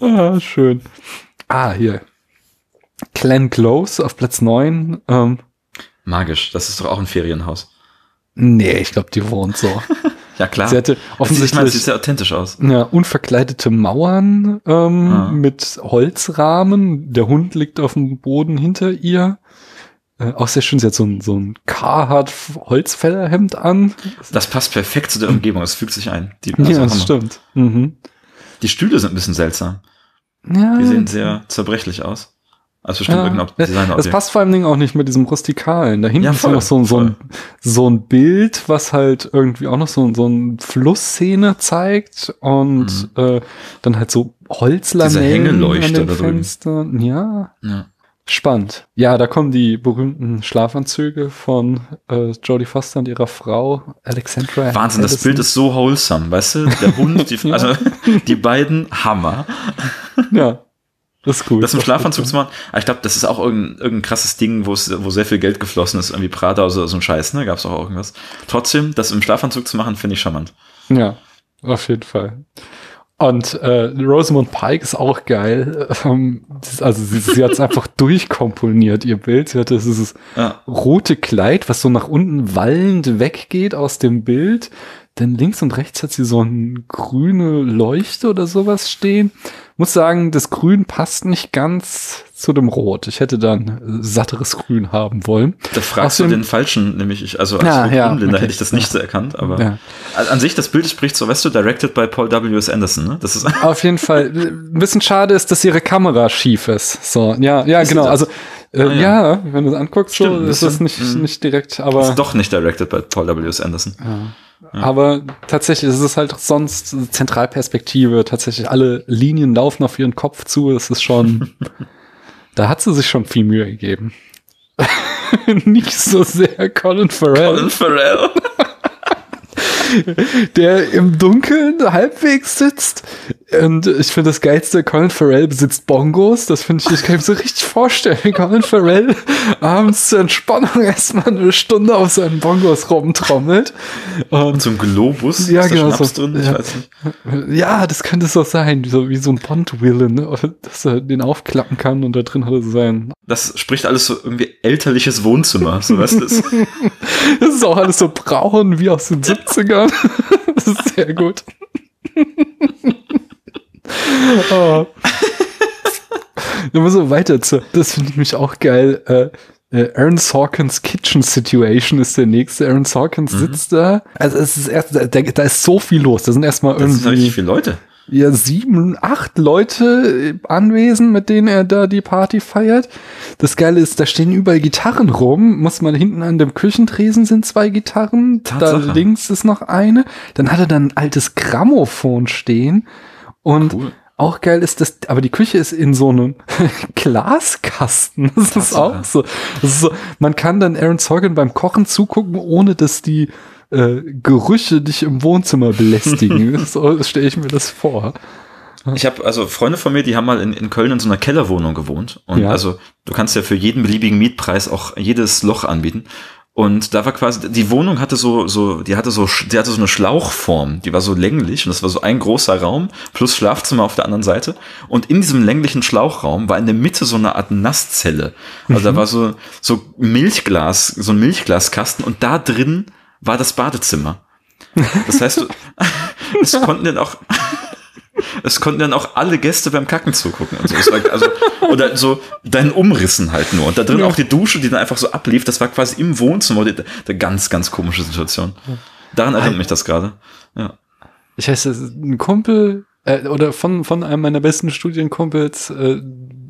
Ah, schön. Ah, hier. Glenn Close auf Platz neun. Ähm, Magisch. Das ist doch auch ein Ferienhaus. nee, ich glaube, die wohnt so. Ja, klar. Sie hatte Ich meine, offensichtlich sieht sehr authentisch aus. ja, unverkleidete Mauern ähm, Ah. mit Holzrahmen. Der Hund liegt auf dem Boden hinter ihr. Äh, auch sehr schön, sie hat so ein, so ein Carhartt Holzfällerhemd an. Das passt perfekt zu der Umgebung. Es fügt sich ein. Die, ja, also das Hammer. stimmt. Mhm. Die Stühle sind ein bisschen seltsam. Ja, Die sehen sehr zerbrechlich aus. Also bestimmt ja. irgendein das Designobjekt. passt vor allen Dingen auch nicht mit diesem Rustikalen. Da hinten Ja, ist voll, noch so, ein- so, ein, so ein Bild, was halt irgendwie auch noch so, so ein Flussszene zeigt und äh, dann halt so Holzlamellen Mhm. An den. Fenstern. Ja, Ja. spannend. Ja, da kommen die berühmten Schlafanzüge von äh, Jodie Foster und ihrer Frau Alexandra. Wahnsinn, das Addison. Bild ist so wholesome, weißt du? Der Hund, die, also die beiden Hammer. Ja, das ist gut. Das im Schlafanzug zu machen, aber ich glaube, das ist auch irgendein, irgendein krasses Ding, wo es, sehr viel Geld geflossen ist, irgendwie Prada oder so, so ein Scheiß, ne? Gab's auch irgendwas. Trotzdem, das im Schlafanzug zu machen, finde ich charmant. Ja, auf jeden Fall. Und äh, Rosamund Pike ist auch geil. Ähm, also sie, sie hat es einfach durchkomponiert, ihr Bild. Sie hatte dieses Ja. rote Kleid, was so nach unten wallend weggeht aus dem Bild. Denn links und rechts hat sie so eine grüne Leuchte oder sowas stehen. Muss sagen, das Grün passt nicht ganz zu dem Rot. Ich hätte dann satteres Grün haben wollen. Da fragst du Außerdem- den Falschen, nämlich ich, also als Ja, ja, ja, Unblinder okay. hätte ich das nicht so erkannt, aber Ja. an sich das Bild spricht so, weißt du, directed by Paul W.S. Anderson, ne? Das ist Auf jeden Fall. Ein bisschen schade ist, dass ihre Kamera schief ist. So, ja, ja, Ist genau. Also, äh, Ah, ja. ja. wenn du es anguckst, Stimmt, so ist das nicht, Mhm. nicht direkt, aber, ist doch nicht directed by Paul W.S. Anderson. Aber tatsächlich ist es halt sonst Zentralperspektive. Tatsächlich alle Linien laufen auf ihren Kopf zu. Das ist schon, da hat sie sich schon viel Mühe gegeben. nicht so sehr Colin Farrell. Colin Farrell. der im Dunkeln halbwegs sitzt. Und ich finde das Geilste, Colin Farrell besitzt Bongos. Das finde ich, ich kann mir so richtig vorstellen. Colin Farrell abends zur Entspannung erstmal eine Stunde auf seinen Bongos rumtrommelt. Und ein Globus. Ja, ist da genau, Schnaps so- drin? Ich ja. weiß nicht. ja, das könnte so sein, so wie so ein Bond-Willen, ne? dass er den aufklappen kann und da drin hat er so sein. Das spricht alles so irgendwie elterliches Wohnzimmer. So weißt du, das, Das ist auch alles so braun wie aus den 70ern. Das ist sehr gut. oh. Immer so weiter zu. Das finde ich mich auch geil. Äh, äh, Aaron Sorkins Kitchen Situation ist der nächste. Aaron Sorkins Mhm. sitzt da. Also es ist erst, da, da ist so viel los. Da sind erstmal das sind irgendwie richtig viele Leute. Ja, sieben, acht Leute anwesend, mit denen er da die Party feiert. Das Geile ist, da stehen überall Gitarren rum. Muss man hinten an dem Küchentresen sind zwei Gitarren. Tatsache. Da links ist noch eine. Dann hat er dann ein altes Grammophon stehen. Und Cool. auch geil ist das, aber die Küche ist in so einem Glaskasten. Das ist Tatsache. auch so. Das ist so. Man kann dann Aaron Sorkin beim Kochen zugucken, ohne dass die äh, Gerüche dich im Wohnzimmer belästigen. so stelle ich mir das vor. Ich habe also Freunde von mir, die haben mal in, in Köln in so einer Kellerwohnung gewohnt. Und Ja. also du kannst ja für jeden beliebigen Mietpreis auch jedes Loch anbieten. Und da war quasi, die Wohnung hatte so, so, die hatte so, die hatte so eine Schlauchform, die war so länglich und das war so ein großer Raum plus Schlafzimmer auf der anderen Seite. Und in diesem länglichen Schlauchraum war in der Mitte so eine Art Nasszelle. Also da war so, so Milchglas, so ein Milchglaskasten und da drin war das Badezimmer. Das heißt, es konnten dann auch, es konnten dann auch alle Gäste beim Kacken zugucken. Und so. War, also, oder so deinen Umrissen halt nur. Und da drin Ja. auch die Dusche, die dann einfach so ablief. Das war quasi im Wohnzimmer. Die, die ganz, ganz komische Situation. Daran erinnert mich das gerade. Ja. Ich heiße, ein Kumpel äh, oder von, von einem meiner besten Studienkumpels, äh,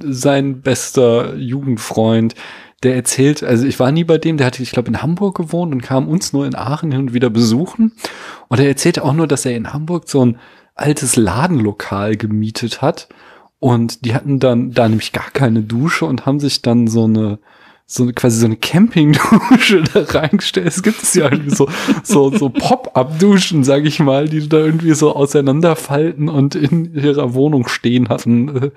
sein bester Jugendfreund, der erzählt, also ich war nie bei dem, der hatte, ich glaube, in Hamburg gewohnt und kam uns nur in Aachen hin und wieder besuchen. Und er erzählte auch nur, dass er in Hamburg so ein altes Ladenlokal gemietet hat. Und die hatten dann da nämlich gar keine Dusche und haben sich dann so eine so quasi so eine Campingdusche da reingestellt. Es gibt es ja irgendwie so, so, so Pop-up-Duschen, sag ich mal, die da irgendwie so auseinanderfalten und in ihrer Wohnung stehen hatten, äh,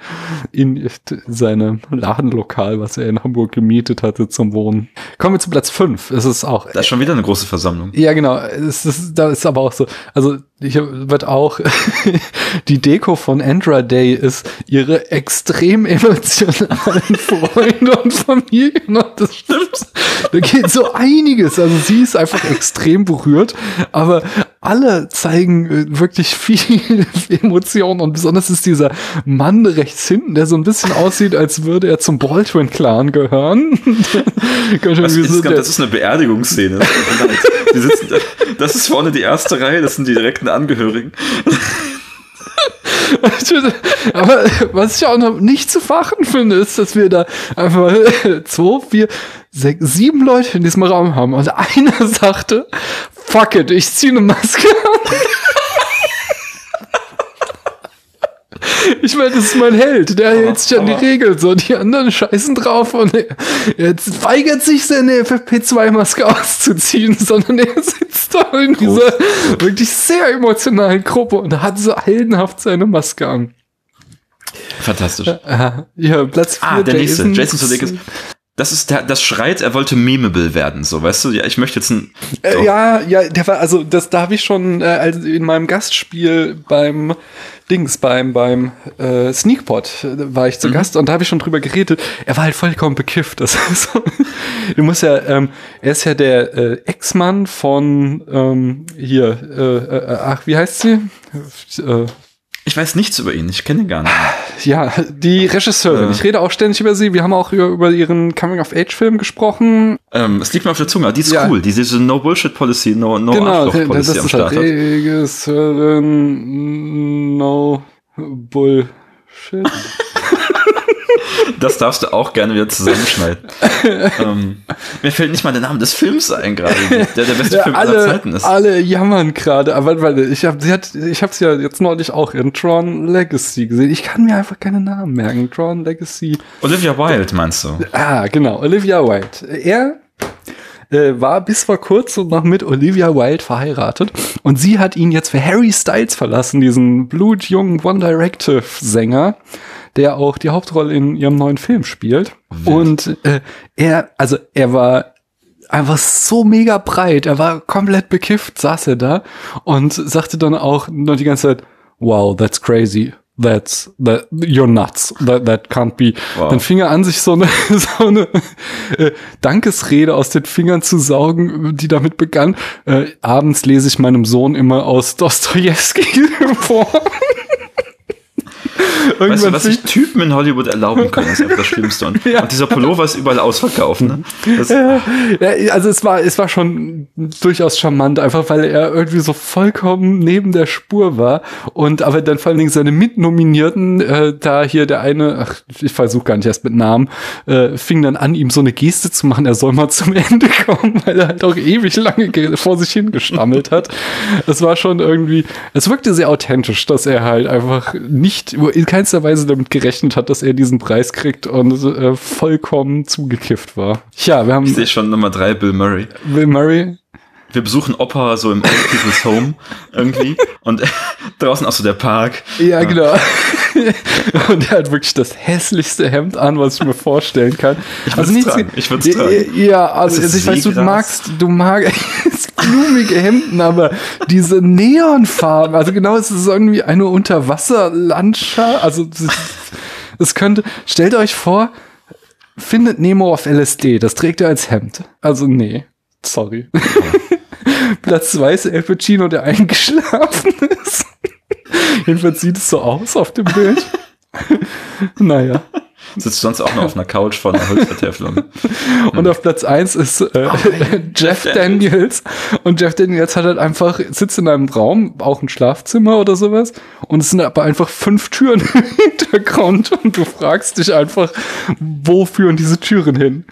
in seinem Ladenlokal, was er in Hamburg gemietet hatte zum Wohnen. Kommen wir zu Platz fünf. Es ist auch. Da ist schon wieder eine große Versammlung. Ja, genau. Es ist, da ist aber auch so, also ich wird auch die Deko von Andra Day ist ihre extrem emotionalen Freunde und Familien und das stimmt. Da geht so einiges. Also sie ist einfach extrem berührt, aber alle zeigen äh, wirklich viel Emotionen und besonders ist dieser Mann rechts hinten, der so ein bisschen aussieht, als würde er zum Baldwin-Clan gehören. Was, insgesamt, das ist eine Beerdigungsszene. das ist vorne die erste Reihe, das sind die direkten Angehörigen. Aber was ich auch noch nicht zu fachen finde, ist, dass wir da einfach zwei, vier, sechs, sieben Leute in diesem Raum haben. Und einer sagte, fuck it, ich ziehe eine Maske an. Ich meine, das ist mein Held, der hält sich an die Regeln, so die anderen scheißen drauf und er, jetzt weigert sich seine FFP2-Maske auszuziehen, sondern er sitzt da in dieser wirklich sehr emotionalen Gruppe und hat so heldenhaft seine Maske an. Fantastisch. Ja, Platz 4. Ah, der nächste. Jason Sudeikis das ist der, das schreit, er wollte memeable werden, so, weißt du? Ja, ich möchte jetzt ein. Äh, ja, ja, der war, also das, da habe ich schon äh, also in meinem Gastspiel beim Dings, beim, beim äh, Sneakpot äh, war ich zu mhm. Gast und da habe ich schon drüber geredet. Er war halt vollkommen bekifft. Das so, du musst ja, ähm, er ist ja der äh, Ex-Mann von ähm, hier, äh, äh, ach, wie heißt sie? Äh, ich weiß nichts über ihn, ich kenne ihn gar nicht. Ja, die Regisseurin. Äh. Ich rede auch ständig über sie. Wir haben auch über, über ihren Coming-of-Age-Film gesprochen. Ähm, es liegt mir auf der Zunge, die ist ja. cool. Diese No-Bullshit-Policy, No, no genau, Arschloch-Policy am Start halt Regisseurin No Bullshit. Das darfst du auch gerne wieder zusammenschneiden. ähm, mir fällt nicht mal der Name des Films ein gerade, der der beste ja, Film alle, aller Zeiten ist. Alle jammern gerade, aber weil ich habe sie hat ich habe ja jetzt neulich auch in Tron Legacy gesehen. Ich kann mir einfach keine Namen merken. Tron Legacy. Olivia Wilde meinst du? Ah, genau, Olivia Wilde. Er äh, war bis vor kurzem noch mit Olivia Wilde verheiratet und sie hat ihn jetzt für Harry Styles verlassen, diesen blutjungen One Directive Sänger der auch die Hauptrolle in ihrem neuen Film spielt. Wild. Und äh, er, also er war einfach so mega breit, er war komplett bekifft, saß er da und sagte dann auch noch die ganze Zeit, wow, that's crazy. That's that you're nuts. That that can't be. Wow. Dann fing er an, sich so eine so eine äh, Dankesrede aus den Fingern zu saugen, die damit begann. Äh, abends lese ich meinem Sohn immer aus Dostoevsky vor. Weißt du, was sich Typen in Hollywood erlauben können, ist einfach das Schlimmste. Und, ja. dieser Pullover ist überall ausverkauft. Ne? Ja, also es war, es war schon durchaus charmant, einfach weil er irgendwie so vollkommen neben der Spur war. Und aber dann vor allen Dingen seine Mitnominierten, äh, da hier der eine, ach, ich versuche gar nicht erst mit Namen, äh, fing dann an, ihm so eine Geste zu machen, er soll mal zum Ende kommen, weil er halt auch ewig lange vor sich hingestammelt hat. Es war schon irgendwie, es wirkte sehr authentisch, dass er halt einfach nicht in keinster Weise damit gerechnet hat, dass er diesen Preis kriegt und äh, vollkommen zugekifft war. Ja, wir haben. Ich sehe schon Nummer drei, Bill Murray. Bill Murray. Wir besuchen Opa so im Old People's Home irgendwie und draußen auch so der Park. Ja, genau. und er hat wirklich das hässlichste Hemd an, was ich mir vorstellen kann. Ich würde also tragen. Ich würde tragen. Ja, also, also ich weiß, du magst, du magst blumige Hemden, aber diese Neonfarben, also genau, es ist irgendwie eine Unterwasserlandschaft, also es könnte, stellt euch vor, findet Nemo auf LSD, das trägt er als Hemd. Also nee, sorry. Platz zwei ist El Pacino, der eingeschlafen ist. Jedenfalls sieht es so aus auf dem Bild. naja. Sitzt sonst auch noch auf einer Couch vor einer Holzvertäfelung. Und auf Platz eins ist äh, oh, Jeff Daniels. Und Jeff Daniels hat halt einfach, sitzt in einem Raum, auch ein Schlafzimmer oder sowas. Und es sind aber einfach fünf Türen im Hintergrund. Und du fragst dich einfach, wo führen diese Türen hin?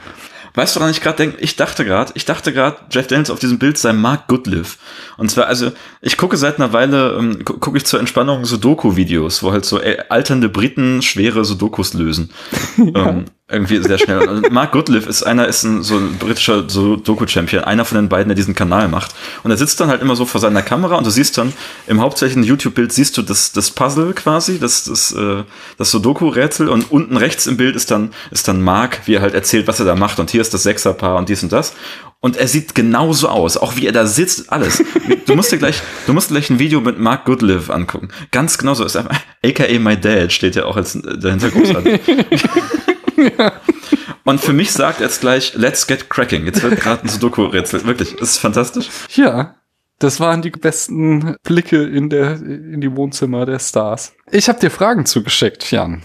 Weißt du, woran ich gerade denke? Ich dachte gerade, ich dachte gerade, Jeff Daniels auf diesem Bild sei Mark Goodliff. Und zwar, also, ich gucke seit einer Weile, ähm, gucke ich zur Entspannung Sudoku-Videos, wo halt so äh, alternde Briten schwere Sudokus lösen. ja. ähm, irgendwie sehr schnell. Und Mark Goodliff ist einer, ist ein so ein britischer so Doku-Champion, einer von den beiden, der diesen Kanal macht. Und er sitzt dann halt immer so vor seiner Kamera und du siehst dann im hauptsächlichen YouTube-Bild siehst du das, das Puzzle quasi, das, das, äh, das Sudoku-Rätsel und unten rechts im Bild ist dann, ist dann Mark, wie er halt erzählt, was er da macht und hier ist das Sechserpaar und dies und das. Und er sieht genauso aus, auch wie er da sitzt, alles. Du musst dir gleich, du musst gleich ein Video mit Mark Goodlive angucken. Ganz genauso ist er, aka My Dad steht ja auch als äh, dahinter großartig. Und für mich sagt jetzt gleich, let's get cracking. Jetzt wird gerade ein Sudoku-Rätsel. Wirklich, das ist fantastisch. Ja, das waren die besten Blicke in der in die Wohnzimmer der Stars. Ich habe dir Fragen zugeschickt, Jan.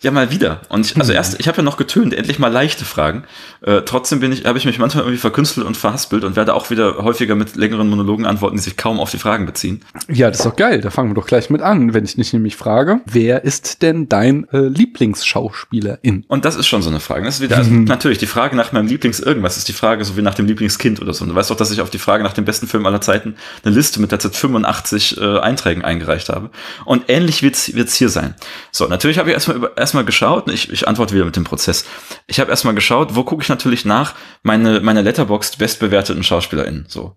Ja, mal wieder. Und ich, also erst, ich habe ja noch getönt, endlich mal leichte Fragen. Äh, trotzdem bin ich, habe ich mich manchmal irgendwie verkünstelt und verhaspelt und werde auch wieder häufiger mit längeren Monologen antworten, die sich kaum auf die Fragen beziehen. Ja, das ist doch geil. Da fangen wir doch gleich mit an, wenn ich nicht nämlich frage, wer ist denn dein äh, Lieblingsschauspielerin? Und das ist schon so eine Frage. Das ist wieder, also natürlich, die Frage nach meinem Lieblings irgendwas ist die Frage so wie nach dem Lieblingskind oder so. Und du weißt doch, dass ich auf die Frage nach dem besten Film aller Zeiten eine Liste mit derzeit 85 äh, Einträgen eingereicht habe. Und ähnlich wird's wird's hier sein. So, natürlich habe ich erstmal über- erstmal geschaut, ich, ich antworte wieder mit dem Prozess. Ich habe erstmal geschaut, wo gucke ich natürlich nach meine, meine Letterboxd bestbewerteten SchauspielerInnen. So.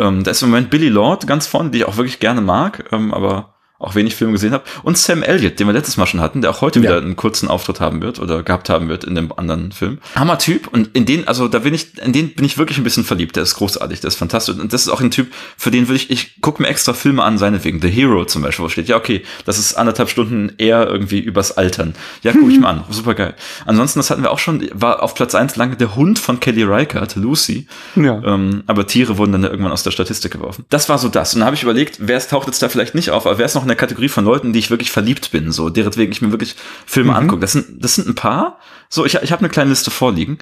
Ähm, da ist im Moment Billy Lord ganz vorne, die ich auch wirklich gerne mag, ähm, aber auch wenig Filme gesehen habe. Und Sam Elliott, den wir letztes Mal schon hatten, der auch heute Ja. wieder einen kurzen Auftritt haben wird oder gehabt haben wird in dem anderen Film. Hammer Typ und in den, also da bin ich, in den bin ich wirklich ein bisschen verliebt. Der ist großartig, der ist fantastisch und das ist auch ein Typ, für den würde ich, ich gucke mir extra Filme an, seinetwegen. The Hero zum Beispiel, wo steht, ja okay, das ist anderthalb Stunden eher irgendwie übers Altern. Ja, gucke ich mal an, super geil. Ansonsten, das hatten wir auch schon, war auf Platz eins lange der Hund von Kelly Reichardt, Lucy. Ja. Ähm, aber Tiere wurden dann irgendwann aus der Statistik geworfen. Das war so das. Und dann habe ich überlegt, wer es taucht jetzt da vielleicht nicht auf, aber wer ist noch in der Kategorie von Leuten, die ich wirklich verliebt bin, so deretwegen ich mir wirklich Filme angucke. Das sind, das sind ein paar. So, ich, ich habe eine kleine Liste vorliegen.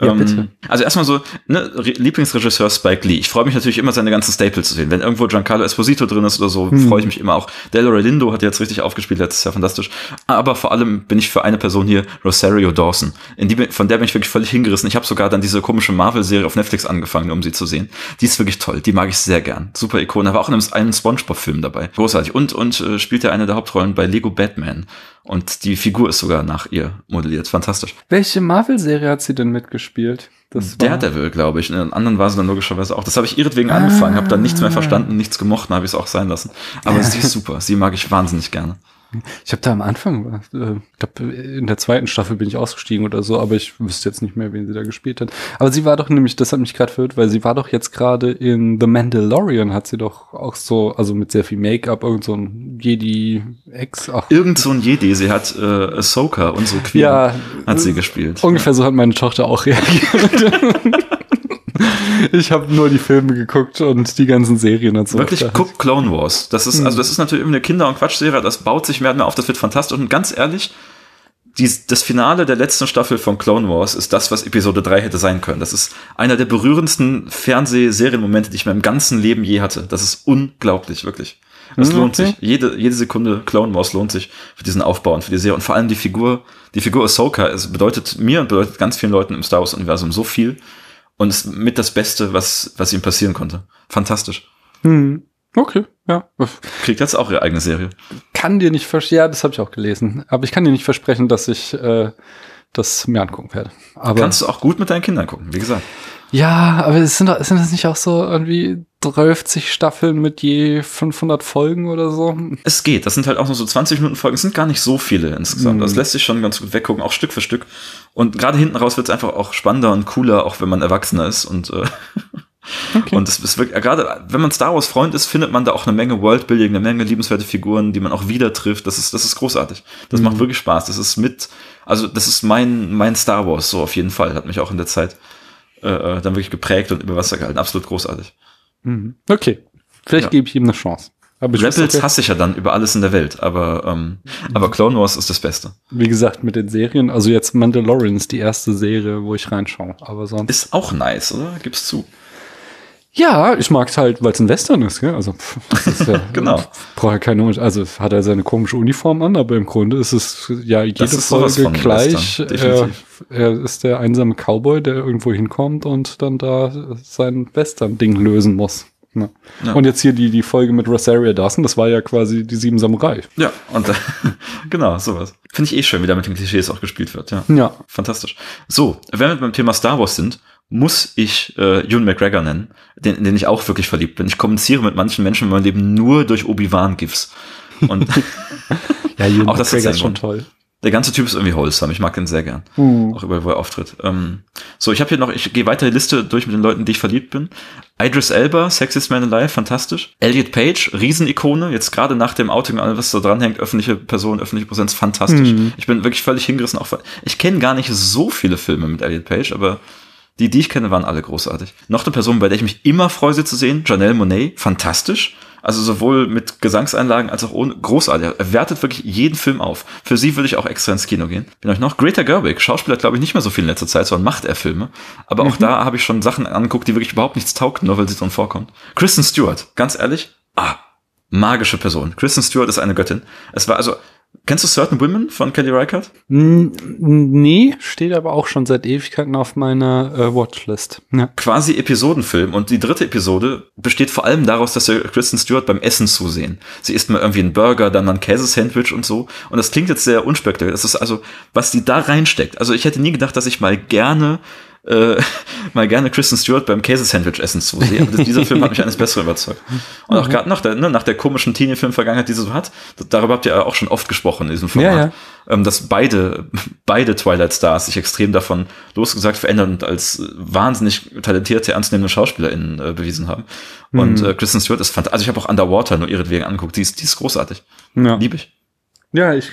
Ja, Ähm, bitte. Also erstmal so, ne, Re- Lieblingsregisseur Spike Lee. Ich freue mich natürlich immer, seine ganzen Staples zu sehen. Wenn irgendwo Giancarlo Esposito drin ist oder so, freue ich mich immer auch. Delroy Lindo hat jetzt richtig aufgespielt, letztes Jahr fantastisch. Aber vor allem bin ich für eine Person hier, Rosario Dawson. In die, von der bin ich wirklich völlig hingerissen. Ich habe sogar dann diese komische Marvel-Serie auf Netflix angefangen, um sie zu sehen. Die ist wirklich toll. Die mag ich sehr gern. Super Ikone. Aber auch in einem, einem Spongebob-Film dabei. Großartig. Und, und äh, spielt ja eine der Hauptrollen bei Lego Batman. Und die Figur ist sogar nach ihr modelliert. Fantastisch. Welche Marvel-Serie hat sie denn mitgespielt? Das war- Daredevil, glaube ich. In den anderen war sie dann logischerweise auch. Das habe ich ihretwegen angefangen, habe dann nichts mehr verstanden, nichts gemocht, habe ich es auch sein lassen. Aber sie ist super. Sie mag ich wahnsinnig gerne. Ich habe da am Anfang, äh, ich glaube, in der zweiten Staffel bin ich ausgestiegen oder so, aber ich wüsste jetzt nicht mehr, wen sie da gespielt hat. Aber sie war doch nämlich, das hat mich gerade verwirrt, weil sie war doch jetzt gerade in The Mandalorian, hat sie doch auch so, also mit sehr viel Make-up, irgend so ein Jedi-Ex. Irgend so ein Jedi, sie hat äh, Ahsoka, unsere Queen, Ja, hat sie gespielt. ungefähr so hat meine Tochter auch reagiert. ich habe nur die Filme geguckt und die ganzen Serien und so. Wirklich, guck Clone Wars. Das ist, also das ist natürlich eine Kinder- und Quatschserie, das baut sich mehr und mehr auf, das wird fantastisch. Und ganz ehrlich, die, das Finale der letzten Staffel von Clone Wars ist das, was Episode 3 hätte sein können. Das ist einer der berührendsten Fernsehserienmomente, die ich in meinem ganzen Leben je hatte. Das ist unglaublich, wirklich. Es lohnt okay. sich. Jede, jede Sekunde Clone Wars lohnt sich für diesen Aufbau und für die Serie. Und vor allem die Figur, die Figur Ahsoka, es bedeutet mir und bedeutet ganz vielen Leuten im Star Wars Universum so viel. Und ist mit das Beste, was, was ihm passieren konnte. Fantastisch. Hm. Okay, ja. Kriegt jetzt auch ihre eigene Serie. kann dir nicht versprechen, ja, das habe ich auch gelesen, aber ich kann dir nicht versprechen, dass ich äh, das mir angucken werde. Aber Kannst du auch gut mit deinen Kindern gucken, wie gesagt. Ja, aber es sind, sind das nicht auch so irgendwie 30 Staffeln mit je 500 Folgen oder so? Es geht. Das sind halt auch nur so 20 Minuten Folgen. Es sind gar nicht so viele insgesamt. Mhm. Das lässt sich schon ganz gut weggucken, auch Stück für Stück. Und gerade hinten raus wird es einfach auch spannender und cooler, auch wenn man erwachsener ist. Und, äh, und es ist wirklich, gerade wenn man Star Wars Freund ist, findet man da auch eine Menge Worldbuilding, eine Menge liebenswerte Figuren, die man auch wieder trifft. Das ist, das ist großartig. Das macht wirklich Spaß. Das ist mit, also das ist mein, mein Star Wars, so auf jeden Fall. Hat mich auch in der Zeit äh, äh, dann wirklich geprägt und über Wasser gehalten. Absolut großartig. Mhm. Okay, vielleicht Ja. gebe ich ihm eine Chance. Aber ich Rebels okay, hasse ich ja dann über alles in der Welt, aber, ähm, aber Clone Wars ist das Beste. wie gesagt, mit den Serien, also jetzt Mandalorian ist die erste Serie, wo ich reinschaue, aber sonst. Ist auch nice, oder? Gib's zu. Ja, ich mag es halt, weil es ein Western ist, gell? Also, pff, das ist ja, Genau. Braucht ja keine, also hat er seine komische Uniform an, aber im Grunde ist es ja jede Das ist sowas Folge von gleich. Western, Er, er ist der einsame Cowboy, der irgendwo hinkommt und dann da sein Western-Ding lösen muss. Ne? Ja. Und jetzt hier die, die Folge mit Rosaria Dawson, das war ja quasi die sieben Samurai. Ja, und genau, sowas. Finde ich eh schön, wie da mit den Klischees auch gespielt wird. Ja, Ja. fantastisch. So, wenn wir beim Thema Star Wars sind, muss ich äh, Ewan McGregor nennen, den, den ich auch wirklich verliebt bin. Ich kommuniziere mit manchen Menschen in meinem Leben nur durch Obi-Wan-GIFs. Und Ja, Ewan Auch das ist McGregor ein schon toll. der ganze Typ ist irgendwie wholesome. Ich mag den sehr gern. Hm. Auch überall, wo er auftritt. Ähm, so, ich habe hier noch, ich gehe weiter die Liste durch mit den Leuten, die ich verliebt bin. Idris Elba, Sexiest Man Alive, fantastisch. Elliot Page, Riesenikone, jetzt gerade nach dem Outing, alles was da dranhängt, öffentliche Person, öffentliche Präsenz, fantastisch. Mhm. Ich bin wirklich völlig hingerissen. Auch, ich kenne gar nicht so viele Filme mit Elliot Page, aber die, die ich kenne, waren alle großartig. Noch eine Person, bei der ich mich immer freue, sie zu sehen, Janelle Monet, fantastisch. Also sowohl mit Gesangseinlagen als auch ohne, großartig. Er wertet wirklich jeden Film auf. Für sie würde ich auch extra ins Kino gehen. Bin euch noch? Greta Gerwig, Schauspieler glaube ich nicht mehr so viel in letzter Zeit, sondern macht er Filme. Aber auch da habe ich schon Sachen angeguckt, die wirklich überhaupt nichts taugten, nur weil sie drin vorkommt. Kristen Stewart, ganz ehrlich, ah, magische Person. Kristen Stewart ist eine Göttin. Es war also, kennst du Certain Women von Kelly Reichardt? Nee, steht aber auch schon seit Ewigkeiten auf meiner äh, Watchlist. Ja. quasi Episodenfilm und die dritte Episode besteht vor allem daraus, dass wir Kristen Stewart beim Essen zusehen. Sie isst mal irgendwie einen Burger, dann mal ein Käsesandwich und so. Und das klingt jetzt sehr unspektakulär. Das ist also, was die da reinsteckt. Also ich hätte nie gedacht, dass ich mal gerne äh, mal gerne Kristen Stewart beim Käsesandwich essen zusehe. Aber dieser Film hat mich eines Besseren überzeugt. Und auch gerade nach der, ne, nach der komischen Teenie-Film-Vergangenheit, die sie so hat, darüber habt ihr ja auch schon oft gesprochen in diesem Format, Ja, ja. Ähm, dass beide, beide Twilight Stars sich extrem davon losgesagt verändern und als wahnsinnig talentierte, ernstzunehmende SchauspielerInnen äh, bewiesen haben. Und Mhm. äh, Kristen Stewart ist fantastisch. Also ich habe auch Underwater nur ihretwegen angeguckt. Die ist, die ist großartig. Ja. Liebe ich. ja, ich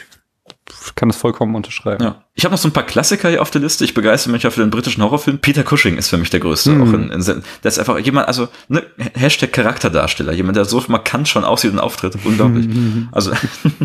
kann das vollkommen unterschreiben. Ja. Ich habe noch so ein paar Klassiker hier auf der Liste. Ich begeistere mich ja für den britischen Horrorfilm. Peter Cushing ist für mich der größte. Mhm. Auch in, in, der ist einfach jemand, also ne, Hashtag Charakterdarsteller. Jemand, der so markant schon aussieht und auftritt. Unglaublich. Also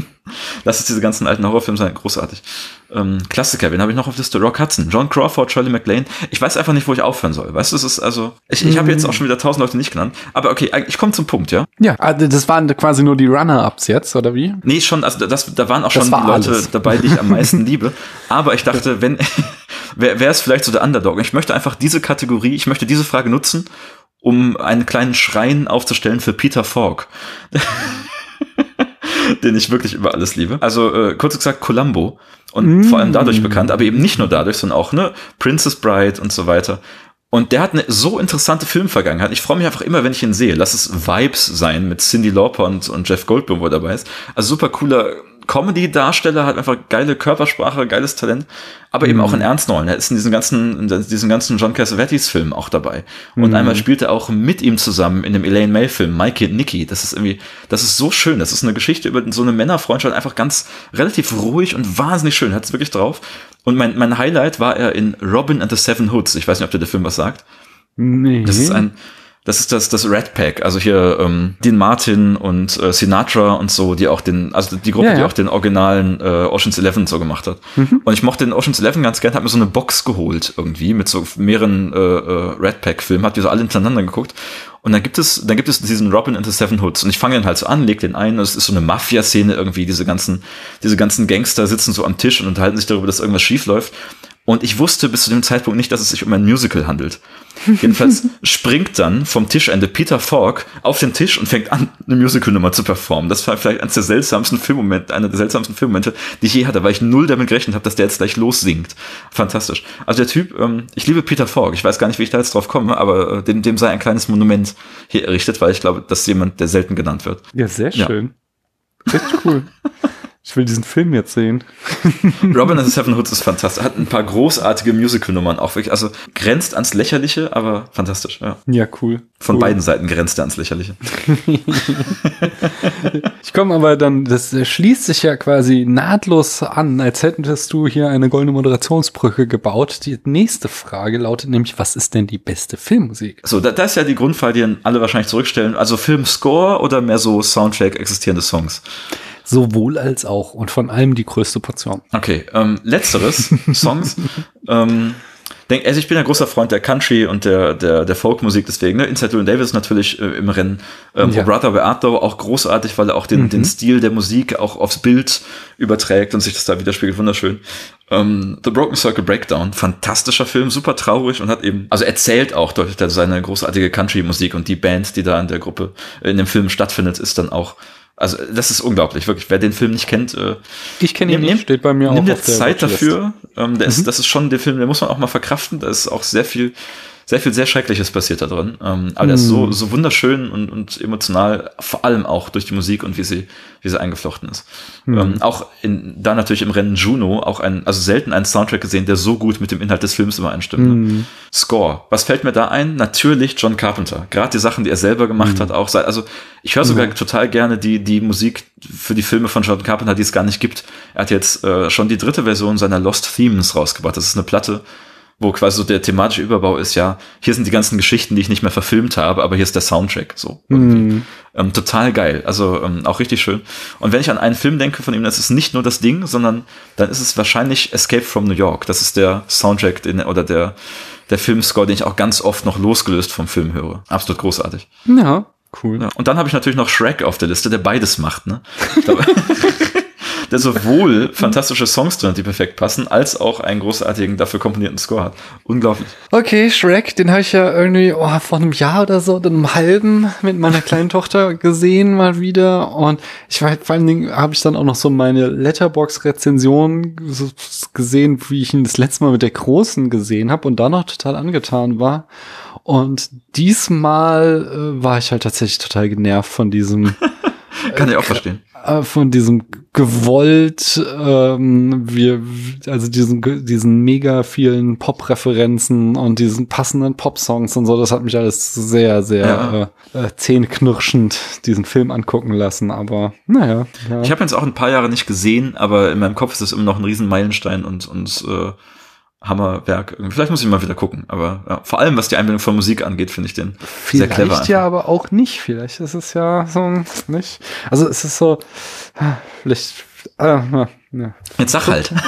lass es diese ganzen alten Horrorfilme sein. Großartig. Ähm, Klassiker, wen habe ich noch auf der Liste? Rock Hudson, John Crawford, Shirley MacLaine. Ich weiß einfach nicht, wo ich aufhören soll. Weißt du, es ist also, ich, ich habe jetzt auch schon wieder tausend Leute nicht genannt. Aber okay, ich komme zum Punkt, ja? Ja, also das waren quasi nur die Runner-Ups jetzt, oder wie? Nee, schon, also das, da waren auch Das schon war die Leute alles. dabei, die ich am meisten liebe. Aber ich dachte, wenn, wer, wer ist vielleicht so der Underdog? Ich möchte einfach diese Kategorie, ich möchte diese Frage nutzen, um einen kleinen Schrein aufzustellen für Peter Falk. den ich wirklich über alles liebe. Also äh, kurz gesagt Columbo und vor allem dadurch bekannt, aber eben nicht nur dadurch, sondern auch ne Princess Bride und so weiter. Und der hat eine so interessante Filmvergangenheit. Ich freue mich einfach immer, wenn ich ihn sehe. Lass es Vibes sein mit Cindy Lauper und, und Jeff Goldblum, wo er dabei ist. Also super cooler Comedy-Darsteller, hat einfach geile Körpersprache, geiles Talent, aber eben auch in Ernstrollen. Er ist in diesen ganzen, in diesen ganzen John Cassavetes Filmen auch dabei. Und einmal spielt er auch mit ihm zusammen in dem Elaine May Film, Mikey und Nicky. Das ist irgendwie, das ist so schön. Das ist eine Geschichte über so eine Männerfreundschaft, einfach ganz relativ ruhig und wahnsinnig schön. Hat es wirklich drauf. Und mein, mein Highlight war er in Robin and the Seven Hoods. Ich weiß nicht, ob dir der Film was sagt. Nee. Das ist ein, das ist das, das Red Pack, also hier ähm, Dean Martin und äh, Sinatra und so, die auch den, also die Gruppe, Ja, die ja. auch den originalen äh, Ocean's Eleven so gemacht hat. Und ich mochte den Ocean's Eleven ganz gern, hab mir so eine Box geholt irgendwie mit so mehreren äh, äh, Red Pack Filmen, hab die so alle hintereinander geguckt. Und dann gibt es, dann gibt es diesen Robin and the Seven Hoods. Und ich fange den halt so an, leg den ein. Und es ist so eine Mafia-Szene irgendwie. Diese ganzen, diese ganzen Gangster sitzen so am Tisch und unterhalten sich darüber, dass irgendwas schief läuft. Und ich wusste bis zu dem Zeitpunkt nicht, dass es sich um ein Musical handelt. Jedenfalls springt dann vom Tischende Peter Falk auf den Tisch und fängt an, eine Musical-Nummer zu performen. Das war vielleicht eines der seltsamsten Filmmomente, einer der seltsamsten Filmmomente, die ich je hatte, weil ich null damit gerechnet habe, dass der jetzt gleich lossingt. Fantastisch. Also der Typ, ähm, ich liebe Peter Falk. Ich weiß gar nicht, wie ich da jetzt drauf komme, aber äh, dem, dem sei ein kleines Monument hier errichtet, weil ich glaube, das ist jemand, der selten genannt wird. Ja, sehr Ja. schön. Richtig cool. Ich will diesen Film jetzt sehen. Robin and the Seven Hoods ist fantastisch. Hat ein paar großartige Musical-Nummern auch wirklich. Also grenzt ans Lächerliche, aber fantastisch. Ja. Ja, cool. Von cool. beiden Seiten grenzt er ans Lächerliche. Ich komme aber dann, das schließt sich ja quasi nahtlos an, als hättest du hier eine goldene Moderationsbrücke gebaut. Die nächste Frage lautet nämlich, was ist denn die beste Filmmusik? So, da, da ist ja die Grundfrage, die dann alle wahrscheinlich zurückstellen. Also Filmscore oder mehr so Soundtrack existierende Songs? Sowohl als auch und von allem die größte Portion. Okay, ähm, letzteres, Songs. ähm, denk, also ich bin ein großer Freund der Country und der, der, der Folkmusik, deswegen, ne? Inside Llewyn Davis natürlich äh, im Rennen. Ähm, Ja. Brother Beato auch großartig, weil er auch den, den Stil der Musik auch aufs Bild überträgt und sich das da widerspiegelt. Wunderschön. Ähm, The Broken Circle Breakdown, fantastischer Film, super traurig und hat eben, also erzählt auch durch seine großartige Country-Musik und die Band, die da in der Gruppe, in dem Film stattfindet, ist dann auch, also das ist unglaublich, wirklich. Wer den Film nicht kennt, äh, Ich kenne ihn Nimm- nicht, steht bei mir Nimm auch dir auf der Zeit Watchlist. dafür. Ähm, Mhm. ist, das ist schon der Film, der muss man auch mal verkraften. Da ist auch sehr viel, sehr viel sehr Schreckliches passiert da drin. Ähm, aber der ist Mhm. so, so wunderschön und, und emotional, vor allem auch durch die Musik und wie sie, wie sie eingeflochten ist. Mhm. Ähm, auch in, da natürlich im Rennen Juno auch ein, also selten einen Soundtrack gesehen, der so gut mit dem Inhalt des Films übereinstimmt. Mhm. Ne? Score. Was fällt mir da ein? Natürlich John Carpenter. Gerade die Sachen, die er selber gemacht Mhm. hat, auch also ich höre sogar total gerne die, die Musik für die Filme von John Carpenter, die es gar nicht gibt. Er hat jetzt äh, schon die dritte Version seiner Lost Themes rausgebracht. Das ist eine Platte, wo quasi so der thematische Überbau ist, ja, hier sind die ganzen Geschichten, die ich nicht mehr verfilmt habe, aber hier ist der Soundtrack, so irgendwie. Ähm, total geil, also ähm, auch richtig schön. Und wenn ich an einen Film denke von ihm, das ist nicht nur das Ding, sondern dann ist es wahrscheinlich Escape from New York. Das ist der Soundtrack den, oder der, der Filmscore, den ich auch ganz oft noch losgelöst vom Film höre. Absolut großartig. Ja, cool. Ja, und dann habe ich natürlich noch Shrek auf der Liste, der beides macht, ne? Der sowohl fantastische Songs drin, hat, die perfekt passen, als auch einen großartigen, dafür komponierten Score hat. Unglaublich. Okay, Shrek, den habe ich ja irgendwie oh, vor einem Jahr oder so, dann einem halben mit meiner kleinen Tochter gesehen mal wieder. Und ich war vor allen Dingen habe ich dann auch noch so meine Letterbox-Rezension gesehen, wie ich ihn das letzte Mal mit der Großen gesehen habe und da noch total angetan war. Und diesmal äh, war ich halt tatsächlich total genervt von diesem Kann ich auch verstehen. äh, von diesem gewollt, ähm, wir, also diesen, diesen mega vielen Pop-Referenzen und diesen passenden Pop-Songs und so, das hat mich alles sehr, sehr Ja. äh, äh, zähneknirschend diesen Film angucken lassen, aber naja. Ja. Ich habe jetzt auch ein paar Jahre nicht gesehen, aber in meinem Kopf ist es immer noch ein riesen Meilenstein und, und äh, Hammerwerk. Vielleicht muss ich mal wieder gucken, aber ja, vor allem was die Einbindung von Musik angeht, finde ich den sehr Vielleicht clever. ja, einfach. aber auch nicht. Vielleicht ist es ja so nicht. Also es ist so, vielleicht. Ah, ja, ja. Jetzt sag halt.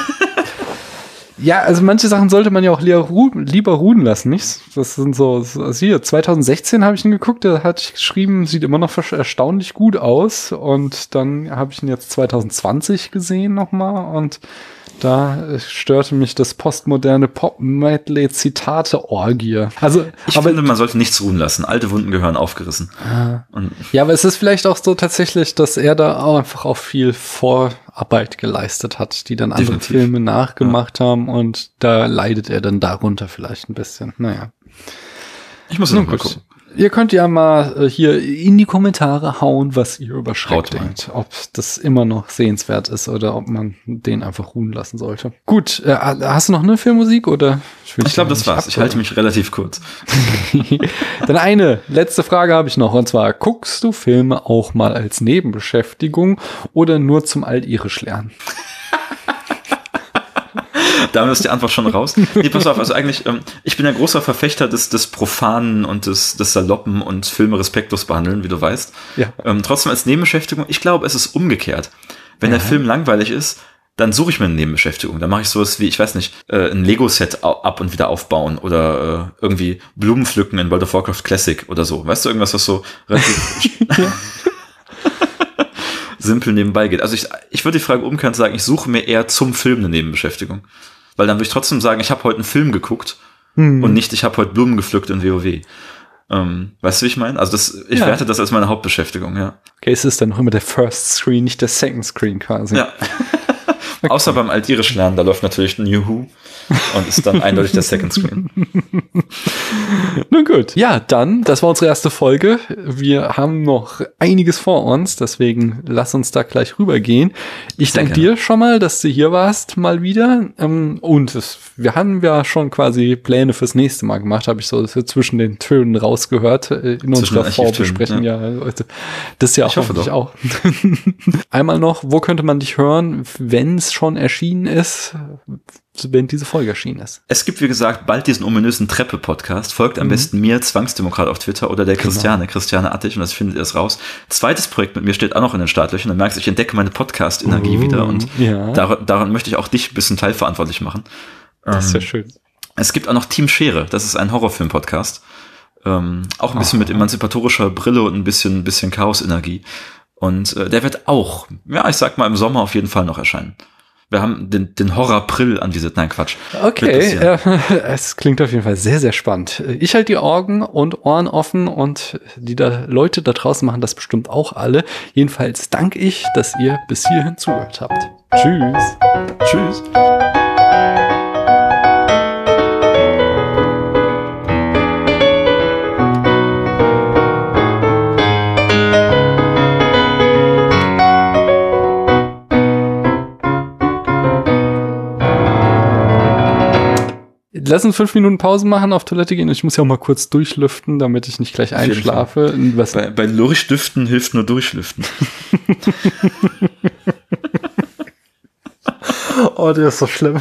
Ja, also manche Sachen sollte man ja auch lieber, ru lieber ruhen lassen, nicht? Das sind so, so also hier, 2016 habe ich ihn geguckt, da hatte ich geschrieben, sieht immer noch erstaunlich gut aus. Und dann habe ich ihn jetzt 2020 gesehen nochmal und da äh, störte mich das postmoderne Pop-Medley-Zitate-Orgie. Also, Ich aber finde, man sollte nichts ruhen lassen. Alte Wunden gehören aufgerissen. Ja, aber es ist vielleicht auch so tatsächlich, dass er da auch einfach auch viel Vorarbeit geleistet hat, die dann andere Definitiv. Filme nachgemacht haben und da leidet er dann darunter vielleicht ein bisschen. Naja. ich muss noch mal gucken. Ihr könnt ja mal äh, hier in die Kommentare hauen, was ihr über Schreck denkt. Ob das immer noch sehenswert ist oder ob man den einfach ruhen lassen sollte. Gut, äh, hast du noch eine Filmmusik oder? will Ich glaube, da das war's. Ich halte mich relativ kurz. Dann eine letzte Frage habe ich noch und zwar guckst du Filme auch mal als Nebenbeschäftigung oder nur zum Altirisch lernen? Damit ist die Antwort schon raus. Nee, pass auf, also eigentlich, ähm, ich bin ein großer Verfechter des, des Profanen und des, des Saloppen und Filme respektlos behandeln, wie du weißt. Ja. Ähm, trotzdem als Nebenbeschäftigung, ich glaube, es ist umgekehrt. Wenn der Film langweilig ist, dann suche ich mir eine Nebenbeschäftigung. Dann mache ich sowas wie, ich weiß nicht, äh, ein Lego-Set ab und wieder aufbauen oder äh, irgendwie Blumen pflücken in World of Warcraft Classic oder so. Weißt du, irgendwas, was so relativ simpel nebenbei geht. Also ich, ich würde die Frage umkehren und sagen, ich suche mir eher zum Film eine Nebenbeschäftigung. Weil dann würde ich trotzdem sagen, ich habe heute einen Film geguckt Hm. und nicht, ich habe heute Blumen gepflückt in WoW. Ähm, weißt du, wie ich meine? Also das, ich Ja. werte das als meine Hauptbeschäftigung, ja. Okay, es ist dann noch immer der First Screen, nicht der Second Screen quasi. Ja. Außer beim Altirisch lernen, da läuft natürlich ein Juhu und ist dann eindeutig der Second Screen. Nun gut. Ja, dann, das war unsere erste Folge. Wir haben noch einiges vor uns, deswegen lass uns da gleich rübergehen. Ich danke dir schon mal, dass du hier warst, mal wieder. Ähm, Und es, wir haben ja schon quasi Pläne fürs nächste Mal gemacht, habe ich so zwischen den Tönen rausgehört in unserer Vorbesprechung. Ja. also das ist ja Ich auch, hoffe hoffentlich doch. auch. Einmal noch, wo könnte man dich hören, wenn es schon erschienen ist, wenn diese Folge erschienen ist? Es gibt, wie gesagt, bald diesen ominösen Treppe-Podcast. Folgt Mhm. am besten mir, Zwangsdemokrat auf Twitter oder Genau. der Christiane, Christiane Attig, und das findet ihr es raus. Zweites Projekt mit mir steht auch noch in den Startlöchern. Dann merkst du, ich entdecke meine Podcast-Energie Oh, wieder und ja. daran, daran möchte ich auch dich ein bisschen teilverantwortlich machen. Das ist ja Ähm, schön. Es gibt auch noch Team Schere, das ist ein Horrorfilm-Podcast. Ähm, auch ein bisschen mit emanzipatorischer Brille und ein bisschen, bisschen Chaos-Energie. Und äh, der wird auch, ja, ich sag mal, im Sommer auf jeden Fall noch erscheinen. Wir haben den, den Horror-Prill an diese, nein, Quatsch. Okay, äh, es klingt auf jeden Fall sehr, sehr spannend. Ich halte die Augen und Ohren offen und die da Leute da draußen machen das bestimmt auch alle. Jedenfalls danke ich, dass ihr bis hierhin zugehört habt. Tschüss. Tschüss. Lass uns fünf Minuten Pause machen, auf Toilette gehen. Ich muss ja auch mal kurz durchlüften, damit ich nicht gleich einschlafe. Was bei, bei Lurchdüften hilft nur Durchlüften. oh, der ist so schlimm.